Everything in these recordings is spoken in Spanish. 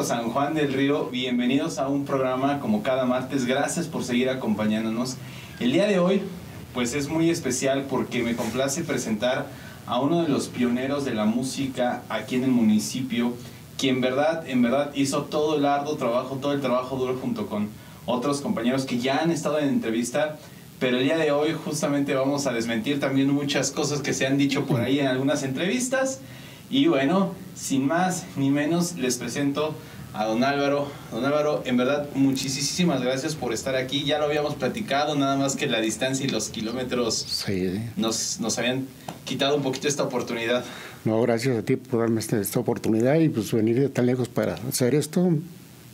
San Juan del Río, bienvenidos a un programa como cada martes. Gracias por seguir acompañándonos. El día de hoy, pues es muy especial porque me complace presentar a uno de los pioneros de la música aquí en el municipio, quien verdad, en verdad hizo todo el arduo trabajo, todo el trabajo duro junto con otros compañeros que ya han estado en entrevista, pero el día de hoy justamente vamos a desmentir también muchas cosas que se han dicho por ahí en algunas entrevistas. Y bueno, sin más ni menos, les presento a don Álvaro. Don Álvaro, en verdad, muchísimas gracias por estar aquí. Ya lo habíamos platicado, nada más que la distancia y los kilómetros nos, nos habían quitado un poquito esta oportunidad. No, gracias a ti por darme esta, esta oportunidad y pues venir de tan lejos para hacer esto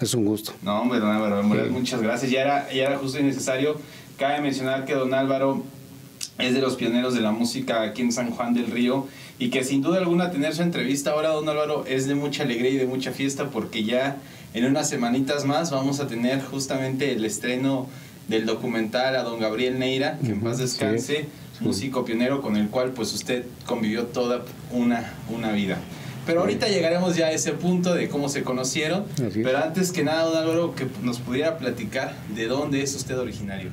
es un gusto. No, hombre, don Álvaro, muchas gracias. Ya era, ya era justo y necesario. Cabe mencionar que don Álvaro es de los pioneros de la música aquí en San Juan del Río y que sin duda alguna tener su entrevista ahora, don Álvaro, es de mucha alegría y de mucha fiesta porque ya en unas semanitas más vamos a tener justamente el estreno del documental a don Gabriel Neira, que en paz descanse, músico pionero con el cual pues usted convivió toda una, una vida. Pero ahorita llegaremos ya a ese punto de cómo se conocieron. Pero antes que nada, don Álvaro, que nos pudiera platicar de dónde es usted originario.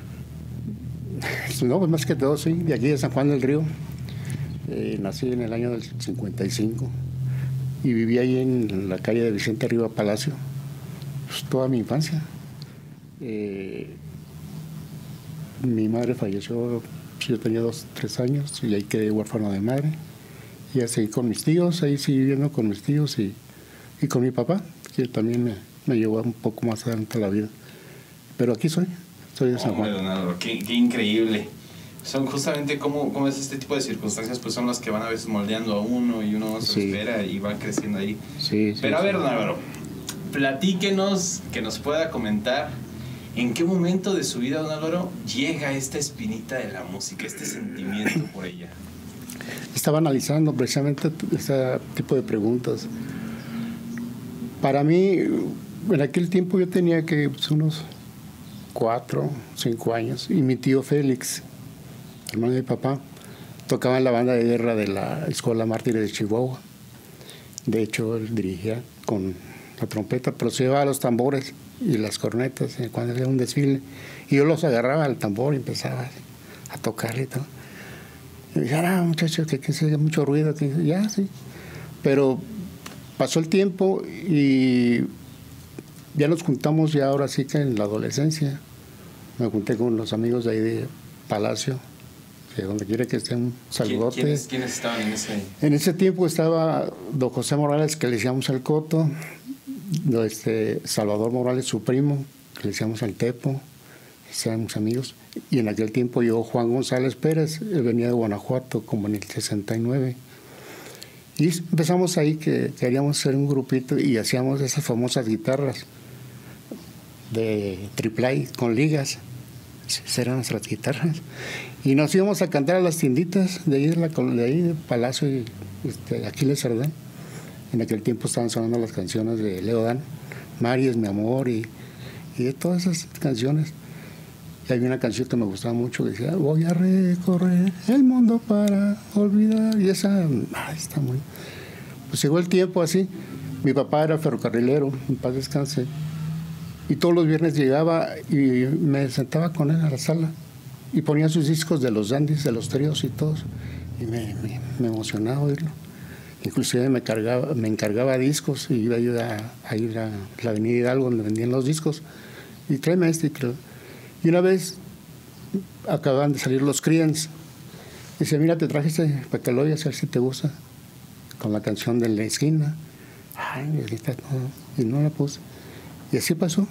No, pues más que todo, sí, de aquí de San Juan del Río. Eh, nací en el año del 55 y viví ahí en la calle de Vicente Arriba Palacio pues, toda mi infancia. Eh, mi madre falleció, pues, yo tenía dos, tres años y ahí quedé huérfano de madre. Y así con mis tíos, ahí seguí viviendo con mis tíos y, y con mi papá, que también me, me, llevó un poco más adelante la vida. Pero aquí soy, soy de San Juan. qué increíble son justamente como, como es este tipo de circunstancias, pues son las que van a veces moldeando a uno y uno se espera y va creciendo ahí. Sí, Pero a ver, don Álvaro, platíquenos, que nos pueda comentar en qué momento de su vida, don Álvaro, llega esta espinita de la música, este sentimiento por ella. Estaba analizando precisamente este tipo de preguntas. Para mí, en aquel tiempo yo tenía que pues, unos cuatro, cinco años, y mi tío Félix, hermano de mi papá, tocaba la banda de guerra de la Escuela Mártires de Chihuahua. De hecho, él dirigía con la trompeta, pero se llevaba los tambores y las cornetas eh, cuando había un desfile. Y yo los agarraba al tambor y empezaba a tocar y todo. Y me ah, muchachos, que, que se haga mucho ruido. Que, ya, sí. Pero pasó el tiempo y ya nos juntamos ya ahora sí que en la adolescencia. Me junté con los amigos de ahí de Palacio, donde quiere que esté un saludote. ¿Quiénes, ¿Quiénes, estaban en ese? En ese tiempo estaba don José Morales, que le decíamos el Coto, este, Salvador Morales, su primo, que le decíamos el Tepo, éramos amigos. Y en aquel tiempo yo, Juan González Pérez, él venía de Guanajuato, como en el 69. Y empezamos ahí que queríamos hacer un grupito y hacíamos esas famosas guitarras de triple con ligas. Esas eran nuestras guitarras. Y nos íbamos a cantar a las tienditas de ahí de, la, de, ahí, de Palacio y este, Aquiles Cerdán. En aquel tiempo estaban sonando las canciones de Leo Dan, Mari es mi amor y, y de todas esas canciones. Y había una canción que me gustaba mucho que decía, voy a recorrer el mundo para olvidar. Y esa, ay, está muy... Pues llegó el tiempo así. Mi papá era ferrocarrilero, en paz descanse. Y todos los viernes llegaba y me sentaba con él a la sala y ponía sus discos de los dandies, de los tríos y todos. Y me, emocionaba oírlo. Inclusive me, cargaba, me encargaba discos y iba a, a ir a la Avenida Hidalgo donde vendían los discos. Y tráeme este. Y una vez acaban de salir los Creedence. Dice, mira, te traje este para que lo oigas, a ver si te gusta. Con la canción de la esquina. Ay, y no la puse. Y así pasó.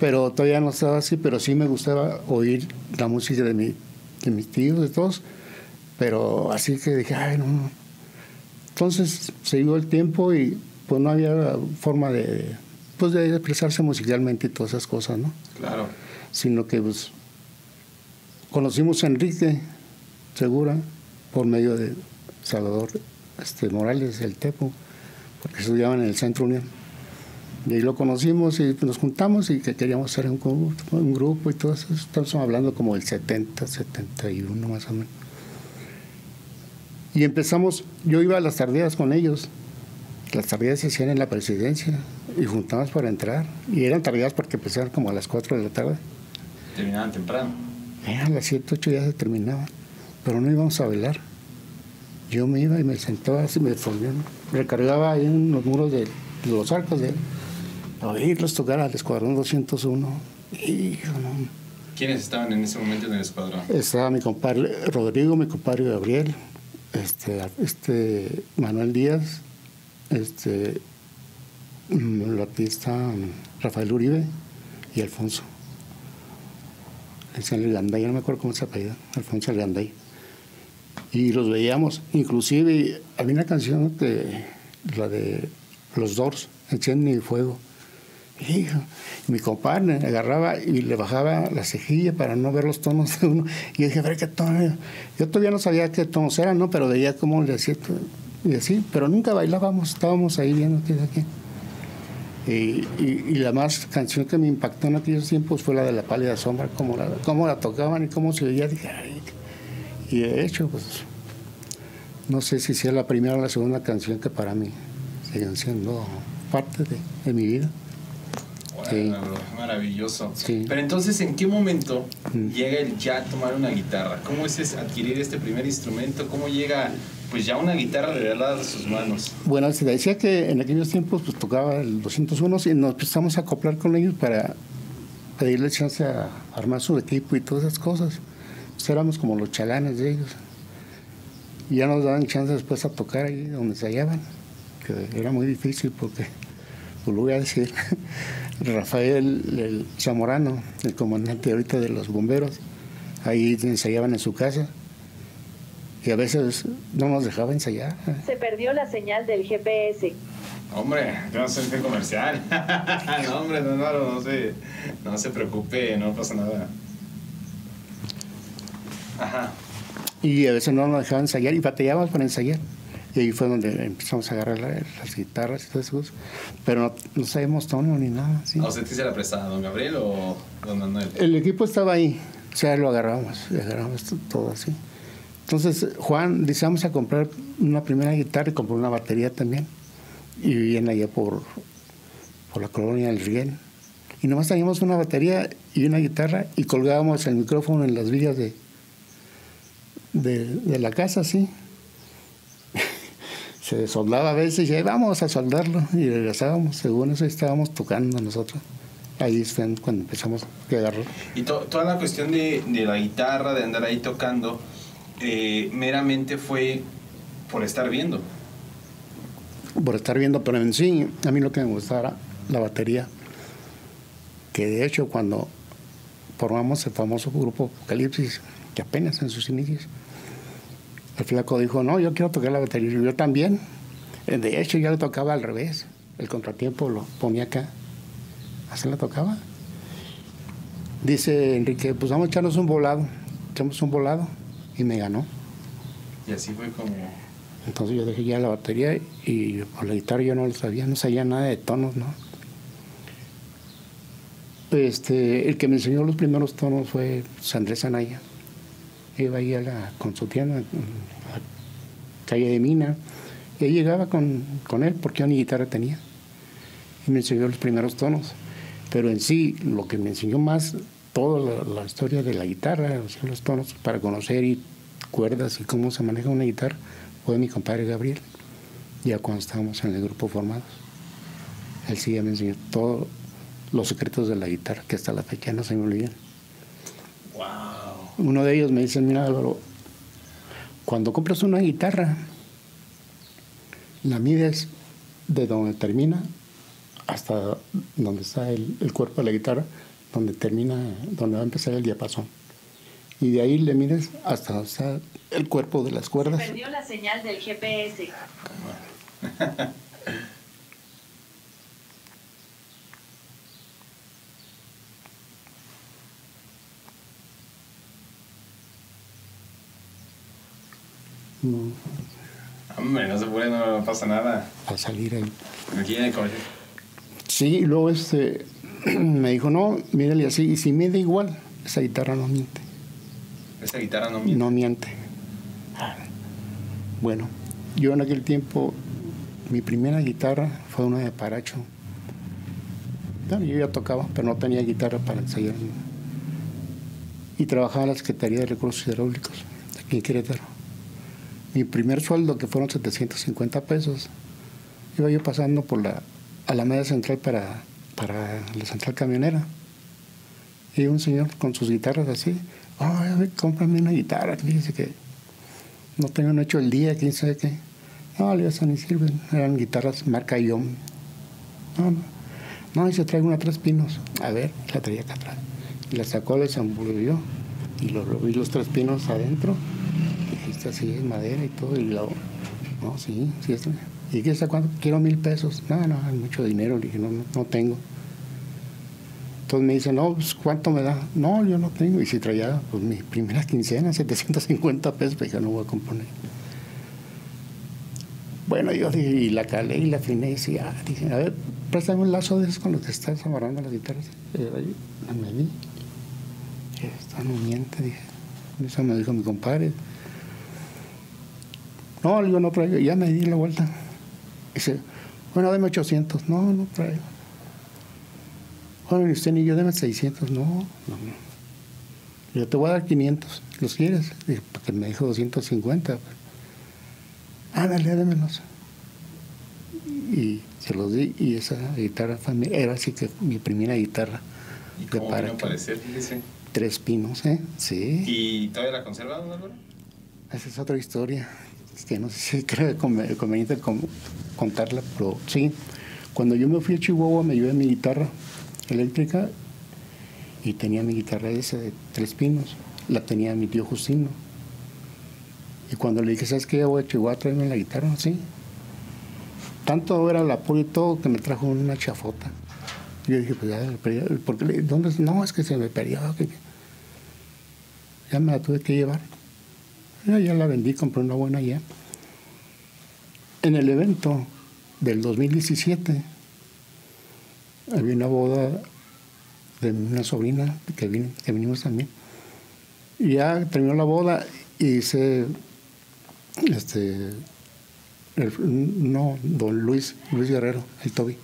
Pero todavía no estaba así, pero sí me gustaba oír la música de, mi, de mis tíos, de todos. Pero así que dije, ay, no, no entonces se dio el tiempo y pues no había forma de, pues, de expresarse musicalmente y todas esas cosas, ¿no? Claro. Sino que pues conocimos a Enrique Segura por medio de Salvador este, Morales, el Tepo, porque estudiaban en el Centro Unión. Y ahí lo conocimos y nos juntamos y que queríamos hacer un, un grupo y todo eso. Estamos hablando como del 70, 71 más o menos. Y empezamos, yo iba a las tardeadas con ellos, las tareas se hacían en la presidencia y juntábamos para entrar. Y eran tareas porque empezaban como a las 4 de la tarde. Terminaban temprano. Eh, a las 7, 8 ya se terminaba. Pero no íbamos a velar. Yo me iba y me sentaba así, me recargaba ahí en los muros de, los arcos de a oírlos tocar al Escuadrón 201. Y, ¿Quiénes estaban en ese momento en el escuadrón? Estaba mi compadre Rodrigo, mi compadre Gabriel, este, este Manuel Díaz, este, el artista Rafael Uribe y Alfonso. El Ganday, no me acuerdo cómo se apellida, Alfonso El Ganday. Y los veíamos, inclusive había una canción de la de los Doors, Enciende mi fuego. Hijo, mi compadre agarraba y le bajaba la cejilla para no ver los tonos de uno. Y yo dije, a ver qué tono. Yo todavía no sabía qué tonos eran, ¿no? Pero veía cómo le hacía y así, pero nunca bailábamos, estábamos ahí viendo qué aquí. Y, la más canción que me impactó en aquellos tiempos fue la de La Pálida Sombra, cómo la, cómo la tocaban y cómo se veía. Dije, y de hecho, pues, no sé si sea la primera o la segunda canción que para mí siguen siendo parte de mi vida. Bueno, maravilloso. Pero entonces, ¿en qué momento mm. llega el ya tomar una guitarra? ¿Cómo es adquirir este primer instrumento? ¿Cómo llega pues ya una guitarra de verdad a sus manos. Bueno, se decía que en aquellos tiempos pues tocaba el 201 y nos empezamos a acoplar con ellos para pedirle chance a armar su equipo y todas esas cosas. Pues éramos como los chalanes de ellos. Y ya nos daban chance después a tocar ahí donde se hallaban, que era muy difícil porque, pues lo voy a decir, Rafael el Zamorano, el comandante ahorita de los bomberos, ahí ensayaban en su casa y a veces no nos dejaba ensayar. Se perdió la señal del GPS. Hombre, yo no soy comercial. no, hombre, no, no, no, se, no se preocupe, no pasa nada. Ajá. Y a veces no nos dejaban ensayar y batallábamos para ensayar. Y ahí fue donde empezamos a agarrar las guitarras y todo eso. Pero no, no sabíamos tono ni nada. ¿sí? ¿A usted se la prestaba, don Gabriel o don Manuel? El equipo estaba ahí. O sea, lo agarramos, agarramos todo así. Entonces Juan dice, vamos a comprar una primera guitarra y compró una batería también. Y vivían allá por, por la colonia del Riel. Y nomás teníamos una batería y una guitarra y colgábamos el micrófono en las vigas de, de, la casa, así. Se soldaba a veces y ya vamos a soldarlo y regresábamos. Según eso estábamos tocando nosotros. Ahí fue cuando empezamos a agarrar. Y toda la cuestión de, de la guitarra, de andar ahí tocando, eh, meramente fue por estar viendo. Por estar viendo, pero en sí, a mí lo que me gustaba era la batería. Que de hecho, cuando formamos el famoso grupo Apocalipsis, que apenas en sus inicios, el flaco dijo: No, yo quiero tocar la batería. Y yo también. Eh, de hecho, yo le tocaba al revés. El contratiempo lo ponía acá. Así la tocaba. Dice Enrique: Pues vamos a echarnos un volado. Echamos un volado y me ganó. Y así fue como... Entonces yo dejé ya la batería y por la guitarra yo no lo sabía, no sabía nada de tonos, ¿no? Este, el que me enseñó los primeros tonos fue Andrés Anaya. Iba ahí a la, con su tienda, a calle de Mina, y ahí llegaba con, con él porque yo ni guitarra tenía. Y me enseñó los primeros tonos. Pero en sí, lo que me enseñó más toda la, historia de la guitarra, los tonos, para conocer y cuerdas y cómo se maneja una guitarra, fue mi compadre Gabriel, ya cuando estábamos en el grupo formados. Él sí ya me enseñó todos los secretos de la guitarra, que hasta la fecha no se me olvidan. Wow. Uno de ellos me dice, mira Álvaro, cuando compras una guitarra, la mides de donde termina hasta donde está el, el cuerpo de la guitarra donde termina, donde va a empezar el diapasón. Y de ahí le mires hasta el cuerpo de las cuerdas. Se perdió la señal del GPS. No. Hombre, no se puede, no pasa nada. A salir ahí. Aquí en el Sí, y luego este, me dijo, no, mírale así, y si mide igual, esa guitarra no miente. ¿Esa guitarra no miente? No miente. Bueno, yo en aquel tiempo mi primera guitarra fue una de Paracho. Bueno, yo ya tocaba, pero no tenía guitarra para ensayar. Y trabajaba en la Secretaría de Recursos Hidráulicos, aquí en Querétaro. Mi primer sueldo, que fueron 750 pesos, iba yo pasando por la Alameda Central para, para la central camionera. Y un señor con sus guitarras así, ay, cómprame una guitarra, dice que no tengo hecho el día, quién sabe qué. No, le ni sirven, eran guitarras marca Yom. No, no. No, y se trae una tres pinos. A ver, la traía acá atrás. Y la sacó, la desenvolvió y lo, vi los tres pinos adentro. Así, es madera y todo. Y luego, no, sí, sí, está. ¿Y qué está cuánto? Quiero mil pesos. No, no, hay mucho dinero. Le dije, no, no, tengo. Entonces me dice, no, pues, ¿cuánto me da? No, yo no tengo. Y si traía, pues mi primera quincena, 750 pesos, pues dije, no voy a componer. Bueno, yo dije, y la calé y la afiné y decía, dije, a ver, préstame un lazo de esos con los que estás amarrando las guitarras. Ahí me vi. Esta no miente, dije. Eso me dijo mi compadre. No, yo no traigo. Ya me di la vuelta. Dice, bueno, dame 800. No, no traigo. Bueno, usted ni yo, dame 600. No, no, no. Yo te voy a dar 500. ¿Los quieres? Dije, porque me dijo 250. Ándale, démelos. Y se los di y esa guitarra fue era así que mi primera guitarra. ¿Y cómo vino a aparecer, fíjese? Tres pinos, ¿eh? Sí. ¿Y todavía la conserva, don Álvaro? Esa es otra historia. Que no sé si creo conveniente contarla, pero sí. Cuando yo me fui a Chihuahua me llevé mi guitarra eléctrica y tenía mi guitarra esa de tres pinos. La tenía mi tío Justino. Y cuando le dije, ¿sabes qué? Voy a Chihuahua, tráeme la guitarra, sí. Tanto era el apoyo y todo que me trajo una chafota. Yo dije, pues ya, ¿por qué? ¿Dónde? No, es que se me perdió. Ya me la tuve que llevar. Ya, la vendí, compré una buena ya. En el evento del 2017 había una boda de una sobrina que, vinimos también. Y ya terminó la boda y hice este no, don Luis, Luis Guerrero, el Toby.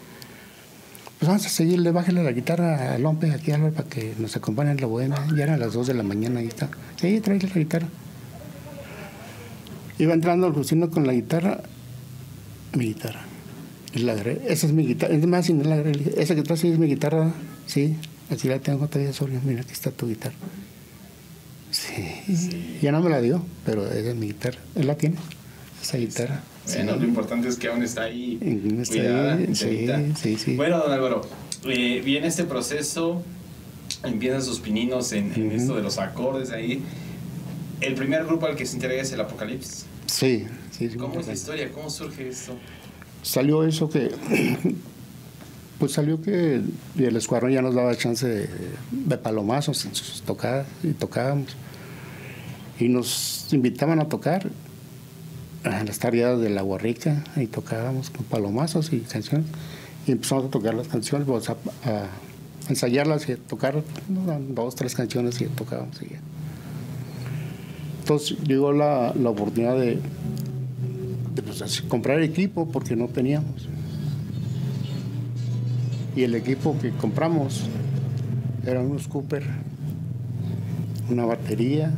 Pues vamos a seguirle, bájale la guitarra a Lompe aquí Álvaro para que nos acompañe en la buena. Ya eran las 2 de la mañana, ahí está. Sí, tráele la guitarra. Iba entrando Justino con la guitarra, mi guitarra. Y la. Esa es mi guitarra. Es más, la esa guitarra sí es mi guitarra. Sí, aquí la tengo todavía sobre. Mira, aquí está tu guitarra. Sí. Ya no me la dio, pero esa es mi guitarra. Él la tiene, esa guitarra. Bueno, lo importante es que aún está ahí cuidada. Sí, sí, sí. Bueno, don Álvaro, eh, viene este proceso, empiezan sus pininos en, esto de los acordes ahí. El primer grupo al que se integra es el Apocalipsis. Sí, sí. ¿Cómo es la historia? ¿Cómo surge esto? Salió eso que pues salió que el escuadrón ya nos daba chance de, de palomazos tocadas y tocábamos. Y nos invitaban a tocar en las tareas de la Guarrica, ahí tocábamos con palomazos y canciones. Y empezamos a tocar las canciones, pues, a, ensayarlas y a tocar dos, tres canciones y tocábamos. Y Entonces llegó la, la oportunidad de, de pues, comprar equipo porque no teníamos y el equipo que compramos eran unos Cooper, una batería,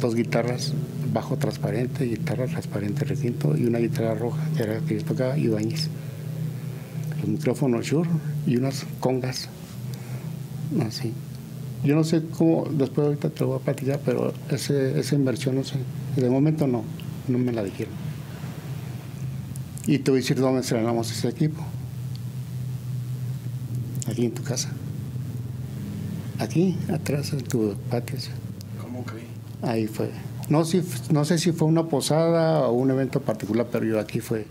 dos guitarras bajo transparente, guitarra transparente recinto y una guitarra roja, que era que yo tocaba, Ibáñez. Los micrófonos Shure y unas congas. Así. Yo no sé cómo, después ahorita te lo voy a platicar, pero ese, esa inversión no sé. De momento no, no me la dijeron. Y te voy a decir dónde estrenamos ese equipo aquí en tu casa. Aquí, atrás en tu patio. ¿Cómo que? Ahí fue. No, si, no sé si fue una posada o un evento particular, pero yo aquí fue.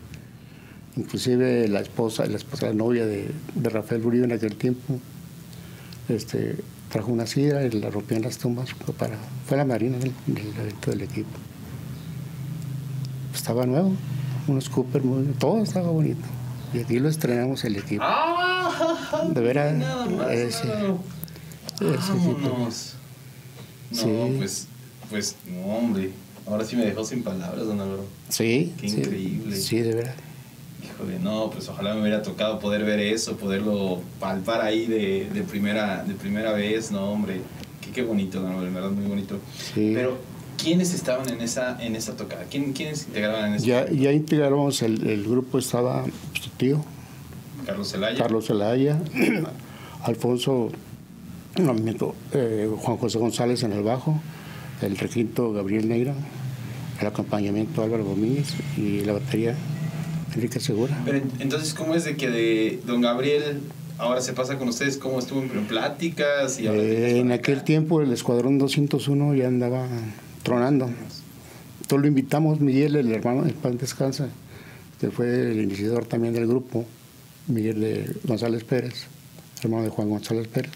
Inclusive la esposa, la esposa, la novia de, Rafael Uribe en aquel tiempo, este, trajo una sidra y la rompió en las tumbas. Fue, para, fue la marina del, evento del equipo. Estaba nuevo, unos Cooper, muy, todo estaba bonito. Y aquí lo estrenamos el equipo. ¡Ah! De veras. ese, ese equipo. No, pues, pues, no, hombre. Ahora sí me dejó sin palabras, don Álvaro. Sí. Qué increíble. Sí, de verdad. Híjole, no, pues ojalá me hubiera tocado poder ver eso, poderlo palpar ahí de, de primera, de primera vez, no, hombre, qué, qué bonito, no, de verdad, muy bonito. Sí. Pero, ¿quiénes estaban en esa, en esa tocada? ¿Quién, ¿Quiénes integraban en esa Ya, ya integramos el, el grupo, estaba pues, tu tío, Carlos Zelaya. Carlos Zelaya, Alfonso, no, miento, eh, Juan José González en el bajo, el requinto Gabriel Neira, el acompañamiento Álvaro Domínguez y la batería Enrique Segura. Pero en- entonces, ¿cómo es de que de don Gabriel ahora se pasa con ustedes? ¿Cómo estuvo en en pláticas? Y Eh, en aquel acá? tiempo el Escuadrón 201 ya andaba tronando. Entonces lo invitamos, Miguel, el hermano de Pan Descansa, que fue el iniciador también del grupo, Miguel de González Pérez, hermano de Juan González Pérez.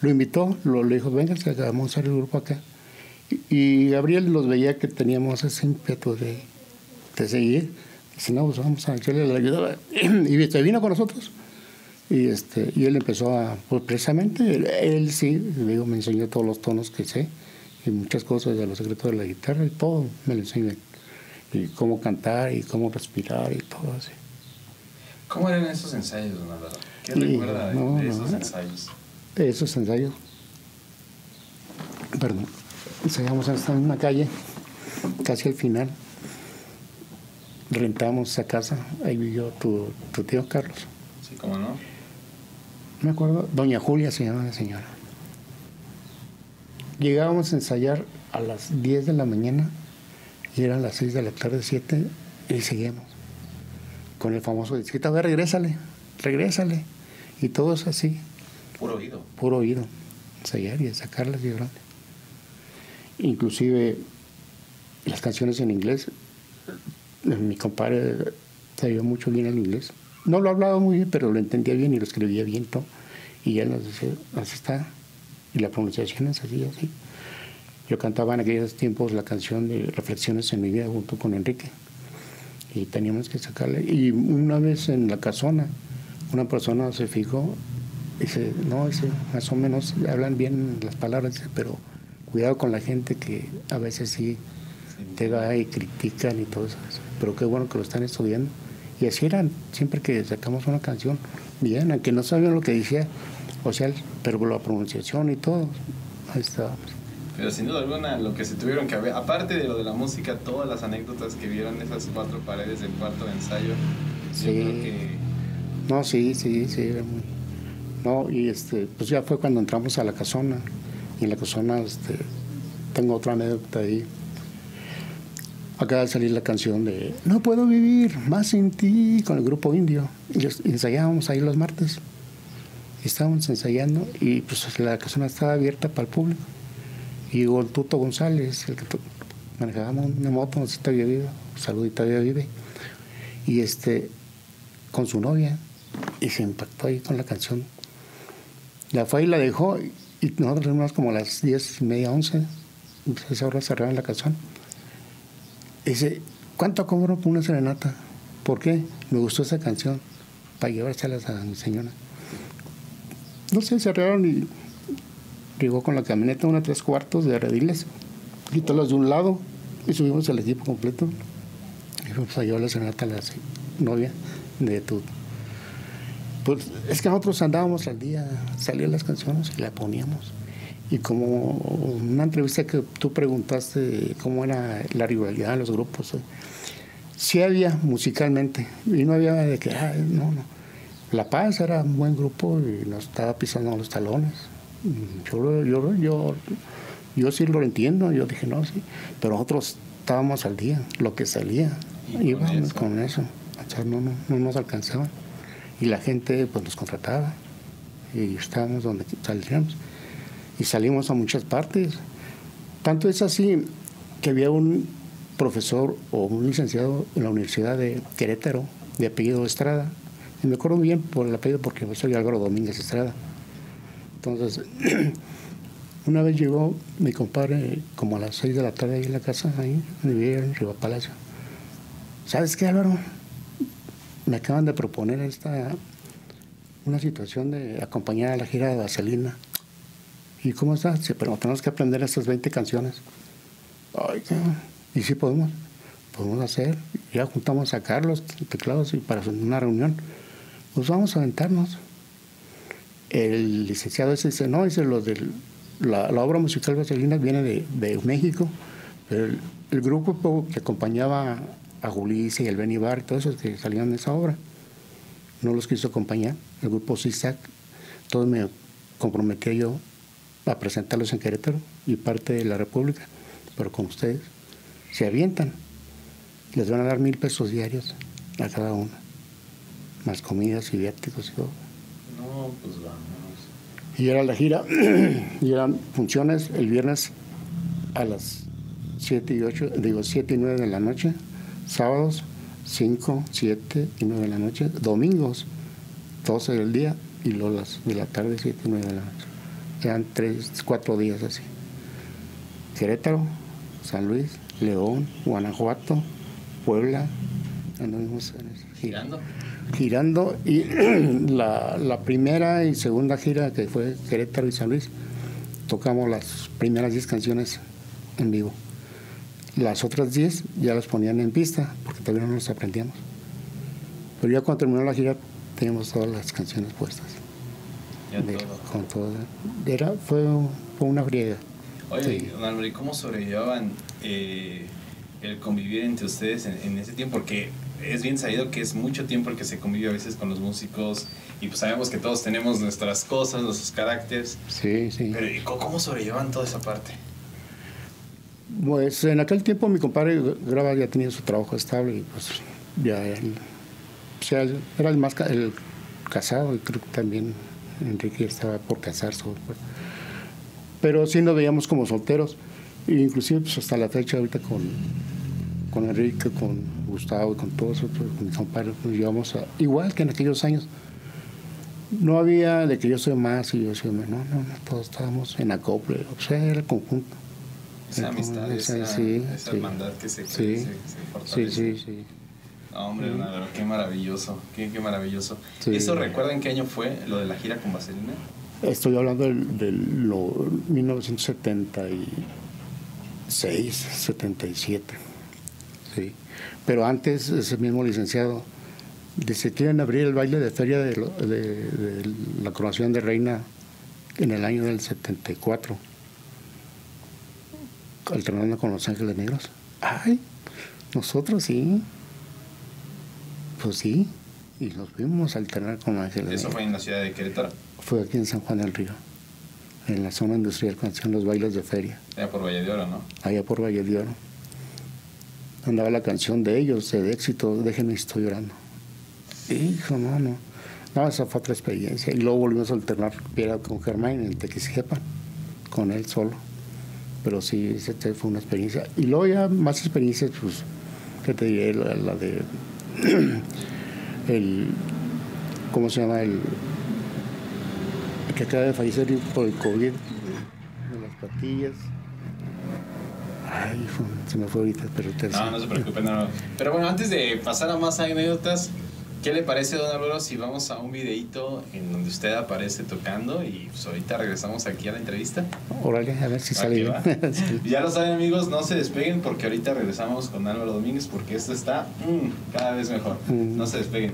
Lo invitó, lo, le dijo, venga, vamos a hacer el grupo acá. Y, y Gabriel los veía que teníamos ese ímpetu de, de seguir. Dice, no, pues vamos a echarle la. Y se vino con nosotros. Y, este, y él empezó a, pues precisamente, él, él sí, digo, me enseñó todos los tonos que sé y muchas cosas de los secretos de la guitarra y todo me lo enseñó. Y cómo cantar y cómo respirar y todo así. ¿Cómo eran esos ensayos, don Álvaro? ¿Qué Sí, recuerda de, no, de no. esos ensayos? De esos ensayos, perdón, ensayamos en esta misma calle, casi al final. Rentamos esa casa, ahí vivió tu, tu tío Carlos. Sí, ¿cómo no? Me acuerdo, Doña Julia se llama la señora. Llegábamos a ensayar a las 10 de la mañana y eran las 6 de la tarde, 7 y seguíamos. Con el famoso disquito, a ver, regrésale, regrésale. Y todo es así, Puro oído. puro oído. Ensayar y sacarlas y. Inclusive las canciones en inglés, mi compadre sabía mucho bien el inglés. No lo hablaba muy bien, pero lo entendía bien y lo escribía bien todo. Y él nos decía, así está. Y la pronunciación es así, así. Yo cantaba en aquellos tiempos la canción de Reflexiones en mi vida junto con Enrique. Y teníamos que sacarle. Y una vez en la casona, una persona se fijó Dice, no, dice, más o menos hablan bien las palabras, pero cuidado con la gente que a veces sí te va y critican y todo eso. Pero qué bueno que lo están estudiando. Y así eran, siempre que sacamos una canción, bien, aunque no sabían lo que decía, o sea, pero la pronunciación y todo, ahí está. Pero sin duda alguna, lo que se tuvieron que ver, aparte de lo de la música, todas las anécdotas que vieron esas cuatro paredes del cuarto de ensayo, Sí. yo creo que No, sí, sí, sí. No, y este, pues ya fue cuando entramos a la casona, y en la casona este, tengo otra anécdota ahí. Acaba de salir la canción de No puedo vivir más sin ti con el grupo indio. Y ensayábamos ahí los martes. Estábamos ensayando y pues la casona estaba abierta para el público. Y llegó el Tuto González, el que manejábamos una moto, no sé si todavía vive, salud y todavía vive. Y este, con su novia, y se impactó ahí con la canción. La fue y la dejó, y nosotros fuimos como a las diez y media, once, esa hora cerraron la canción. Dice, ¿cuánto cobro por una serenata? ¿Por qué? Me gustó esa canción, para llevárselas a mi señora. No sé, cerraron y llegó con la camioneta una tres cuartos de rediles, quítalos de un lado y subimos el equipo completo. Y fuimos a llevar la serenata a la se- novia de tu pues es que nosotros andábamos al día, salían las canciones y la poníamos. Y como una entrevista que tú preguntaste cómo era la rivalidad de los grupos, eh, sí había musicalmente, y no había de que, "Ay, no, no. La Paz era un buen grupo y nos estaba pisando los talones. Yo, yo, yo, yo sí lo entiendo, yo dije, no, sí, pero nosotros estábamos al día, lo que salía, Y con íbamos eso. con eso, o sea, no, no, no nos alcanzaban y la gente pues nos contrataba y estábamos donde saliéramos y salimos a muchas partes tanto es así que había un profesor o un licenciado en la universidad de Querétaro de apellido Estrada y me acuerdo muy bien por el apellido porque soy Álvaro Domínguez Estrada entonces una vez llegó mi compadre como a las 6 de la tarde ahí en la casa ahí vivía en Riva Palacio ¿sabes qué Álvaro? me acaban de proponer esta una situación de acompañar a la gira de Vaselina. ¿Y cómo está? Dice, pero tenemos que aprender estas 20 canciones. Ay, ¿y si podemos? podemos hacer. Ya juntamos a Carlos, teclados, y para una reunión, pues vamos a aventarnos. El licenciado ese dice, no, dice, lo de la, obra musical Vaselina viene de, de México, pero el, el, grupo que acompañaba a Julissa y el Benny Bar, todos esos que salían de esa obra, no los quiso acompañar, el grupo CISAC, todos me comprometí yo a presentarlos en Querétaro y parte de la República, pero con ustedes se avientan, les van a dar mil pesos diarios a cada uno, más comidas y viáticos y todo. No, pues vamos. Y era la gira, y eran funciones el viernes a las 7 y 8, digo 7 y 9 de la noche, sábados 5, 7 y 9 de la noche, domingos 12 del día y luego las de la tarde 7 y 9 de la noche. Eran 3, 4 días así. Querétaro, San Luis, León, Guanajuato, Puebla, anduvimos girando. Girando y la, la, primera y segunda gira que fue Querétaro y San Luis, tocamos las primeras 10 canciones en vivo. Las otras 10 ya las ponían en pista porque todavía no las aprendíamos. Pero ya cuando terminó la gira teníamos todas las canciones puestas. Ya todo. Con todo. Era, fue, fue una friega. Oye, don Álvaro, ¿y cómo sobrellevaban eh, el convivir entre ustedes en, ese tiempo? Porque es bien sabido que es mucho tiempo el que se convive a veces con los músicos y pues sabemos que todos tenemos nuestras cosas, nuestros caracteres. Sí, sí. Pero ¿y cómo sobrellevan toda esa parte? Pues en aquel tiempo mi compadre Graba ya tenía su trabajo estable y pues ya él, o sea, era el más el casado y creo que también Enrique estaba por casarse. Pues. Pero sí nos veíamos como solteros. E inclusive pues, hasta la fecha ahorita con, con Enrique, con Gustavo y con todos otros, con mis compadres, nos llevamos a, igual que en aquellos años. No había de que yo soy más y yo soy menos, no, no, todos estábamos en acople, o sea, era el conjunto. Esa amistad, esa, sí, esa hermandad que se, crece, se fortalece. Sí, sí, sí. Hombre, qué maravilloso, qué, qué maravilloso. ¿Eso recuerda en qué año fue lo de la gira con Vaselina? Estoy hablando del, del 1976, 77. Sí. Pero antes, ese mismo licenciado dice: quieren abrir el baile de feria de, de la coronación de reina en el año del 74 alternando con Los Ángeles Negros. Ay, nosotros sí. Pues sí. Y nos fuimos a alternar con Los Ángeles ¿Eso fue en la ciudad de Querétaro? Fue aquí en San Juan del Río. En la zona industrial cuando hacían los bailes de feria. Allá por Valle de Oro, ¿no? Allá por Valle de Oro. Andaba la canción de ellos, de éxito, Déjenme estoy llorando. Hijo, no, no. No, esa fue otra experiencia. Y luego volvimos a alternar con Germán en Tequisjepa, con él solo pero sí, esa fue una experiencia. Y luego ya más experiencias, pues, que te diré, la, de, el, ¿cómo se llama? El, que acaba de fallecer por el COVID, de, las patillas. Ay, se me fue ahorita, pero te No, no se preocupe, no. Pero bueno, antes de pasar a más anécdotas, ¿Qué le parece, don Álvaro, si vamos a un videito en donde usted aparece tocando y pues ahorita regresamos aquí a la entrevista? Órale, a ver si sale Ya lo saben, amigos, no se despeguen porque ahorita regresamos con Álvaro Domínguez porque esto está mm, cada vez mejor. Mm. No se despeguen.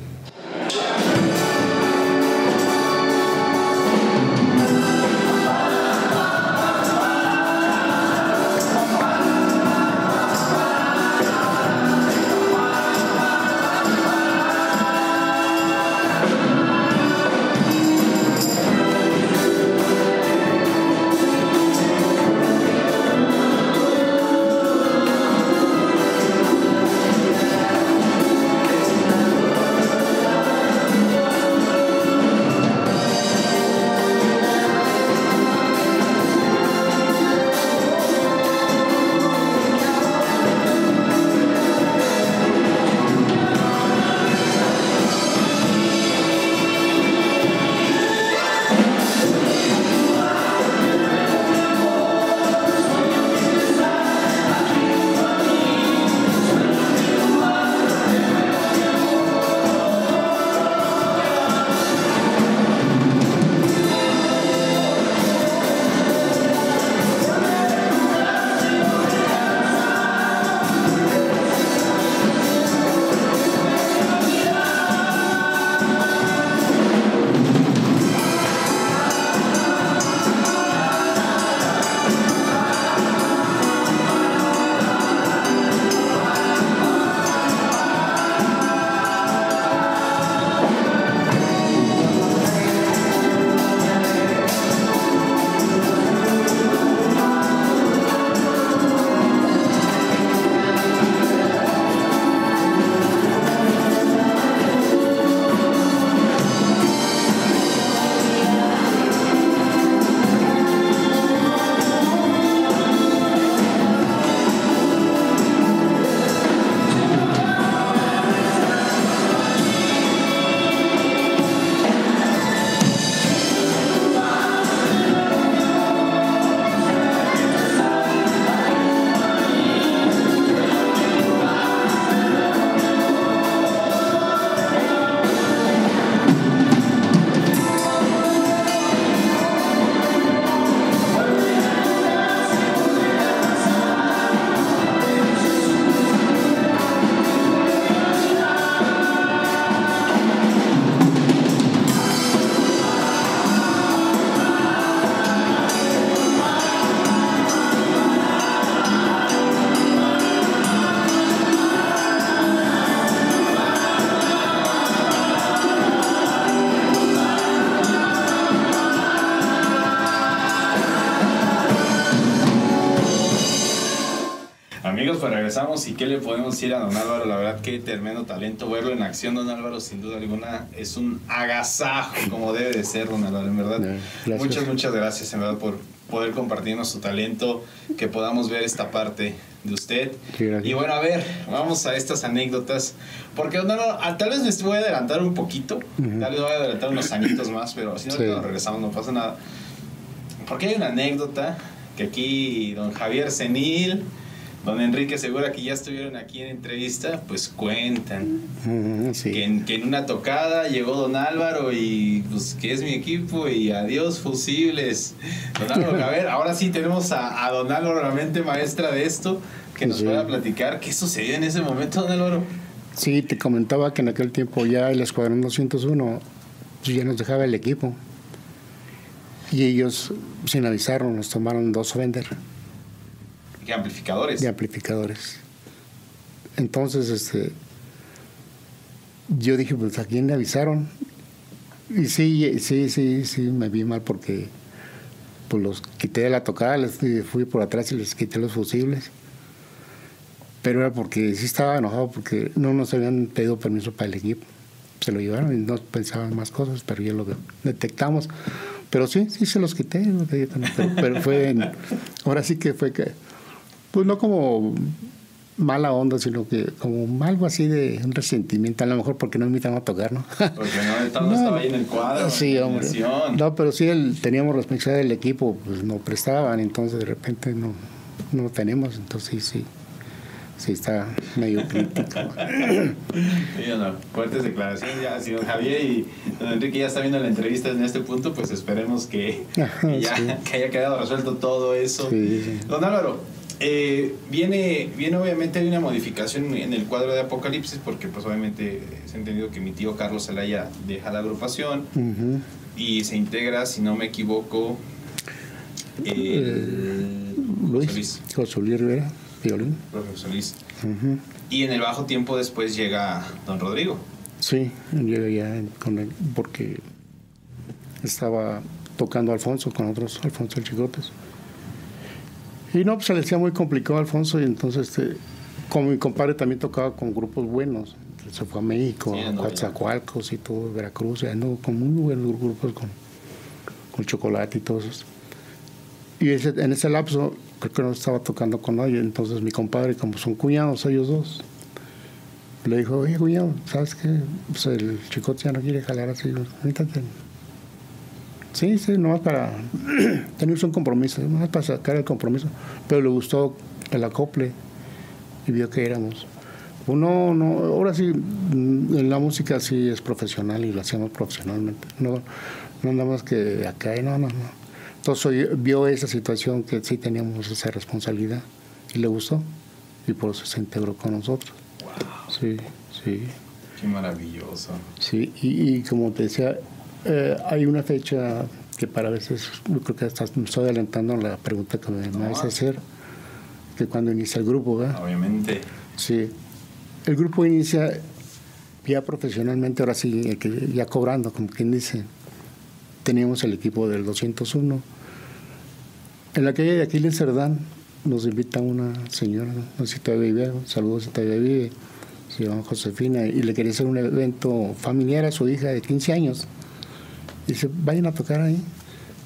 Y qué le podemos decir a don Álvaro. La verdad que tremendo talento. Verlo en acción, don Álvaro, sin duda alguna, es un agasajo como debe de ser, don Álvaro, en verdad. Gracias. Muchas, muchas gracias, en verdad, por poder compartirnos su talento, que podamos ver esta parte de usted. Sí, y bueno, a ver, vamos a estas anécdotas. Porque don Álvaro, ah, tal vez me voy a adelantar un poquito, tal vez voy a adelantar unos añitos más, pero si no, Sí. regresamos, no pasa nada. Porque hay una anécdota que aquí don Javier Senil, don Enrique Segura, que ya estuvieron aquí en entrevista, pues cuentan Sí. que, en, que en una tocada llegó don Álvaro y pues que es mi equipo y adiós fusibles. Don Álvaro, a ver, ahora sí tenemos a, a don Álvaro, la mente maestra de esto, que nos Sí. pueda platicar qué sucedió en ese momento, don Álvaro. Sí, te comentaba que en aquel tiempo ya el Escuadrón 201 pues, ya nos dejaba el equipo. Y ellos, sin avisarnos, nos tomaron dos Fender ¿Qué amplificadores? de amplificadores. Entonces, este, yo dije, pues, ¿a quién le avisaron? Y sí, sí, sí, sí, me vi mal porque pues los quité de la tocada, les fui, por atrás y les quité los fusibles. Pero era porque sí estaba enojado porque no nos habían pedido permiso para el equipo. Se lo llevaron y no pensaban más cosas, pero ya lo detectamos. Pero sí, sí se los quité, pero, fue, ahora sí que fue que, pues no como mala onda, sino que como algo así de un resentimiento, a lo mejor porque no invitan a tocar, ¿no? Porque no, estaba, no estaba ahí en el cuadro. Sí, hombre. No, pero sí el, teníamos responsabilidad del equipo, pues no prestaban, entonces de repente no, no lo tenemos, entonces sí, sí, sí está medio crítico. Sí, no, fuertes declaraciones ya. Don Javier y don Enrique ya está viendo la entrevista en este punto, pues esperemos que, que ya Sí. que haya quedado resuelto todo eso. Sí, sí. Don Álvaro, eh, viene, viene obviamente hay una modificación en el cuadro de Apocalipsis, porque pues obviamente se ha entendido que mi tío Carlos Zelaya deja la agrupación y se integra, si no me equivoco, el José Luis, Luis, José Luis Rivera, violín. profesor Luis. Y en el bajo tiempo después llega don Rodrigo. Sí, llega ya con él, porque estaba tocando Alfonso con otros, Alfonso el Chicotes. Y no, pues se le hacía muy complicado a Alfonso y entonces, este, como mi compadre también tocaba con grupos buenos, se fue a México, Sí, a. Coatzacoalcos y todo, Veracruz, y anduvo con muy buenos grupos con, con chocolate y todo eso. Y ese, en ese lapso, creo que no estaba tocando con nadie, entonces mi compadre, como son cuñados ellos dos, le dijo, oye, cuñado, ¿sabes qué? Pues el chicote ya no quiere jalar así, ahorita Sí, sí, nomás para... Teníamos un compromiso, nomás para sacar el compromiso. Pero le gustó el acople y vio que éramos. Pues no, ahora sí, mm, en la música sí es profesional y lo hacemos profesionalmente. No, no nada más que acá, y no, no, no. Entonces vio esa situación que sí teníamos esa responsabilidad y le gustó y por eso se integró con nosotros. Sí, sí, Qué maravilloso. sí. Y, y como te decía, eh, hay una fecha que para veces, yo creo que hasta me estoy adelantando la pregunta que me, a hacer, que cuando inicia el grupo, ¿verdad? Obviamente. Sí. El grupo inicia ya profesionalmente, ahora sí, ya cobrando, como quien dice. Teníamos el equipo del 201. En la calle de Aquiles Cerdán nos invita una señora, no sé si todavía vive, saludos si todavía vive, se llama Josefina, y le quería hacer un evento familiar a su hija de 15 años. Dice, vayan a tocar ahí.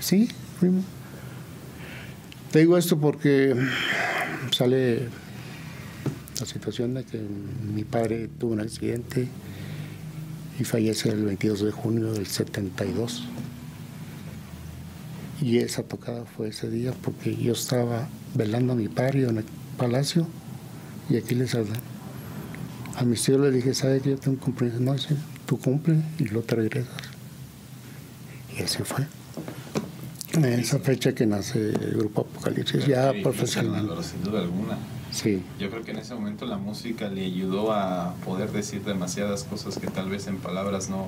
Sí, fuimos. Te digo esto porque sale la situación de que mi padre tuvo un accidente y fallece el 22 de junio del 72. Y esa tocada fue ese día porque yo estaba velando a mi padre en el palacio y aquí les hablé. A mis tíos les dije, ¿sabe que yo tengo un compromiso? No, dice, tú cumple y luego te regresas. Y así fue. En esa fecha que nace el grupo Apocalipsis, ya profesional. Sin duda alguna. Sí. Yo creo que en ese momento la música le ayudó a poder decir demasiadas cosas que tal vez en palabras no,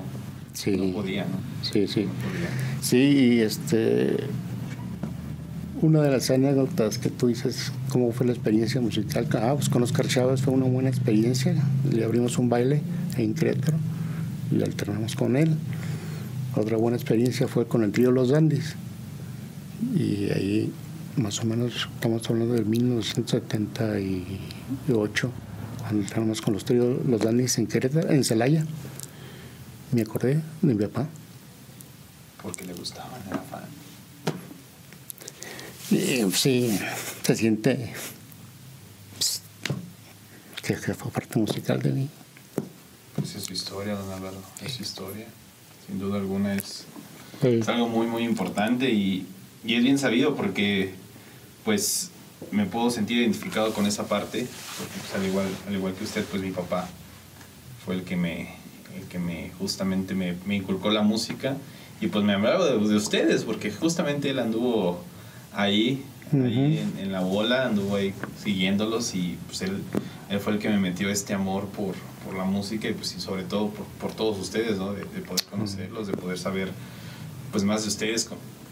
Sí. no podía, ¿no? Sí, sí. No podía. Sí, y este. Una de las anécdotas que tú dices, ¿cómo fue la experiencia musical? Ah, pues con Oscar Chávez fue una buena experiencia. Le abrimos un baile en Querétaro y alternamos con él. Otra buena experiencia fue con el trío Los Dandis. Y ahí más o menos, estamos hablando de 1978, cuando estábamos con los tríos, los Danis en Querétaro, en Celaya. Me acordé de mi papá. Porque le gustaban, era fan. Y, sí, se siente pues, que, que fue parte musical de mí. Pues es su historia, don Álvaro, es su historia. Sin duda alguna es, Sí. es algo muy, muy importante y, y es bien sabido porque, pues, me puedo sentir identificado con esa parte, porque pues, al, igual, al igual que usted, pues mi papá fue el que me, el que me justamente me, me inculcó la música y pues me hablaba de, de ustedes, porque justamente él anduvo ahí, ahí en, en la bola, anduvo ahí siguiéndolos y pues él, él fue el que me metió este amor por, por la música y pues y sobre todo por, por todos ustedes, ¿no? De, de poder conocerlos, de poder saber pues más de ustedes,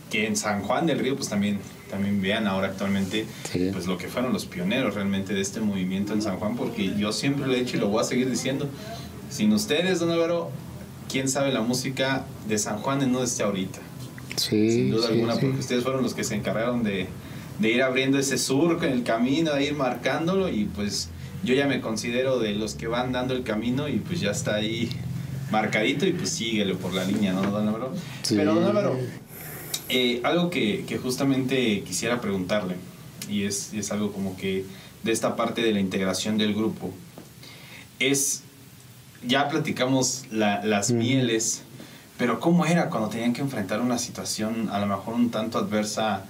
que en San Juan del Río pues también, también vean ahora actualmente Sí. pues lo que fueron los pioneros realmente de este movimiento en San Juan, porque yo siempre lo he dicho y lo voy a seguir diciendo, sin ustedes, don Álvaro, quién sabe la música de San Juan en no esté ahorita Sí, sin duda sí, alguna, sí. porque ustedes fueron los que se encargaron de, de ir abriendo ese surco en el camino, de ir marcándolo y pues yo ya me considero de los que van dando el camino y pues ya está ahí marcadito y pues síguelo por la línea, ¿no, don Álvaro? Sí. Pero don Álvaro, eh, algo que, que justamente quisiera preguntarle y es, es algo como que de esta parte de la integración del grupo es, ya platicamos la- las mieles, pero ¿cómo era cuando tenían que enfrentar una situación a lo mejor un tanto adversa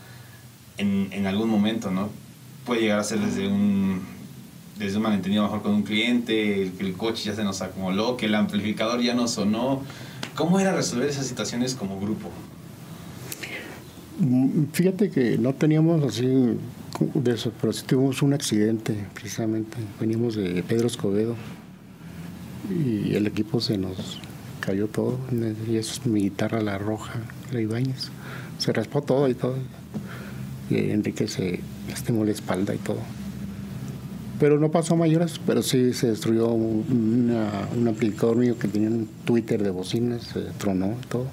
en, en algún momento, ¿no? Puede llegar a ser desde un, desde un malentendido mejor con un cliente, que el coche ya se nos acumuló, que el amplificador ya no sonó. ¿Cómo era resolver esas situaciones como grupo? Mm, Fíjate que no teníamos así de eso, pero sí tuvimos un accidente precisamente. Veníamos de Pedro Escobedo y el equipo se nos cayó todo. Y es mi guitarra, la roja, la Ibáñez. Se raspó todo y todo. Y Enrique se lastimó la espalda y todo. Pero no pasó a mayores, pero sí se destruyó un, una- un amplificador mío que tenía un Twitter de bocinas, se tronó todo.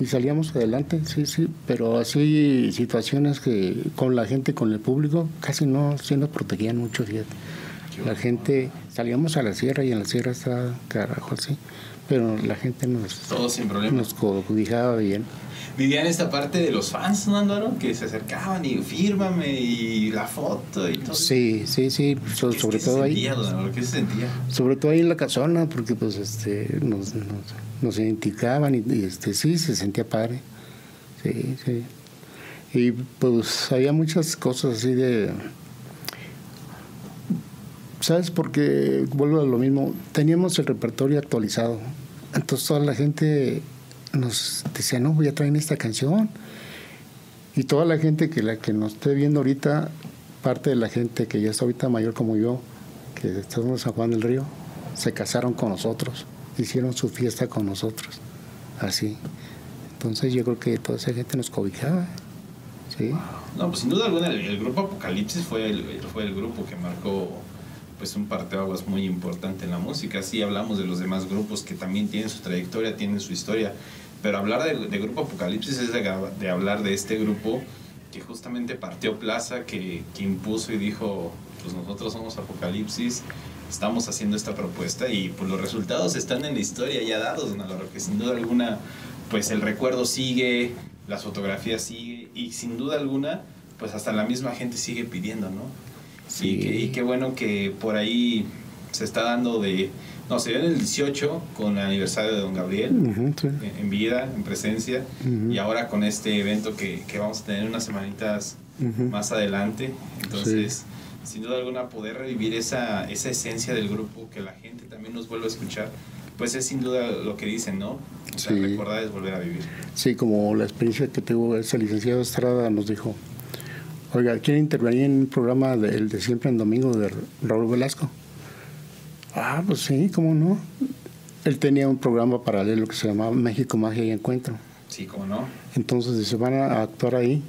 Y salíamos adelante, sí, sí, pero así situaciones que con la gente, con el público, casi no, sí nos protegían mucho. La gente, salíamos a la sierra y en la sierra está carajo así, pero la gente nos, Todo sin problema. nos cobijaba bien. Vivían esta parte de los fans, ¿no, Álvaro? Que se acercaban y fírmame y la foto y todo. Sí, sí, sí, so- ¿Qué- sobre qué todo se ahí. sentía, don Álvaro? ¿Qué se sentía? sobre todo ahí en la casona, porque pues este nos, nos, nos identificaban y, y, este sí se sentía padre. Sí, sí. Y pues había muchas cosas así de ¿Sabes? Porque vuelvo a lo mismo, teníamos el repertorio actualizado. Entonces toda la gente nos decía, no, voy a traer esta canción. Y toda la gente que la que nos esté viendo ahorita, parte de la gente que ya está ahorita mayor como yo, que estamos en San Juan del Río, se casaron con nosotros, hicieron su fiesta con nosotros, así. Entonces yo creo que toda esa gente nos cobijaba, ¿sí? No, pues sin duda alguna el, el grupo Apocalipsis fue el, fue el grupo que marcó pues un parteaguas muy importante en la música. Sí hablamos de los demás grupos que también tienen su trayectoria, tienen su historia, pero hablar de, grupo Apocalipsis es de, hablar de este grupo que justamente partió plaza, que, que impuso y dijo, pues nosotros somos Apocalipsis, estamos haciendo esta propuesta y pues los resultados están en la historia ya dados, Álvaro, que sin duda alguna pues el recuerdo sigue, las fotografías sigue y sin duda alguna pues hasta la misma gente sigue pidiendo, ¿no? Sí. Y, que, y qué bueno que por ahí se está dando de... No, se dio en el 18 con el aniversario de Don Gabriel, sí. en vida, en presencia, y ahora con este evento que, que vamos a tener unas semanitas más adelante. Entonces, sin duda alguna, poder revivir esa, esa esencia del grupo, que la gente también nos vuelva a escuchar, pues es sin duda lo que dicen, ¿no? O sea, Sí. recordar es volver a vivir. Sí, como la experiencia que tuvo ese licenciado Estrada nos dijo, oiga, ¿quiere intervenir en un programa del de siempre en domingo de Raúl Velasco? Ah, pues sí, ¿cómo no? Él tenía un programa paralelo que se llamaba México, Magia y Encuentro. Sí, cómo no. Entonces se van a actuar ahí,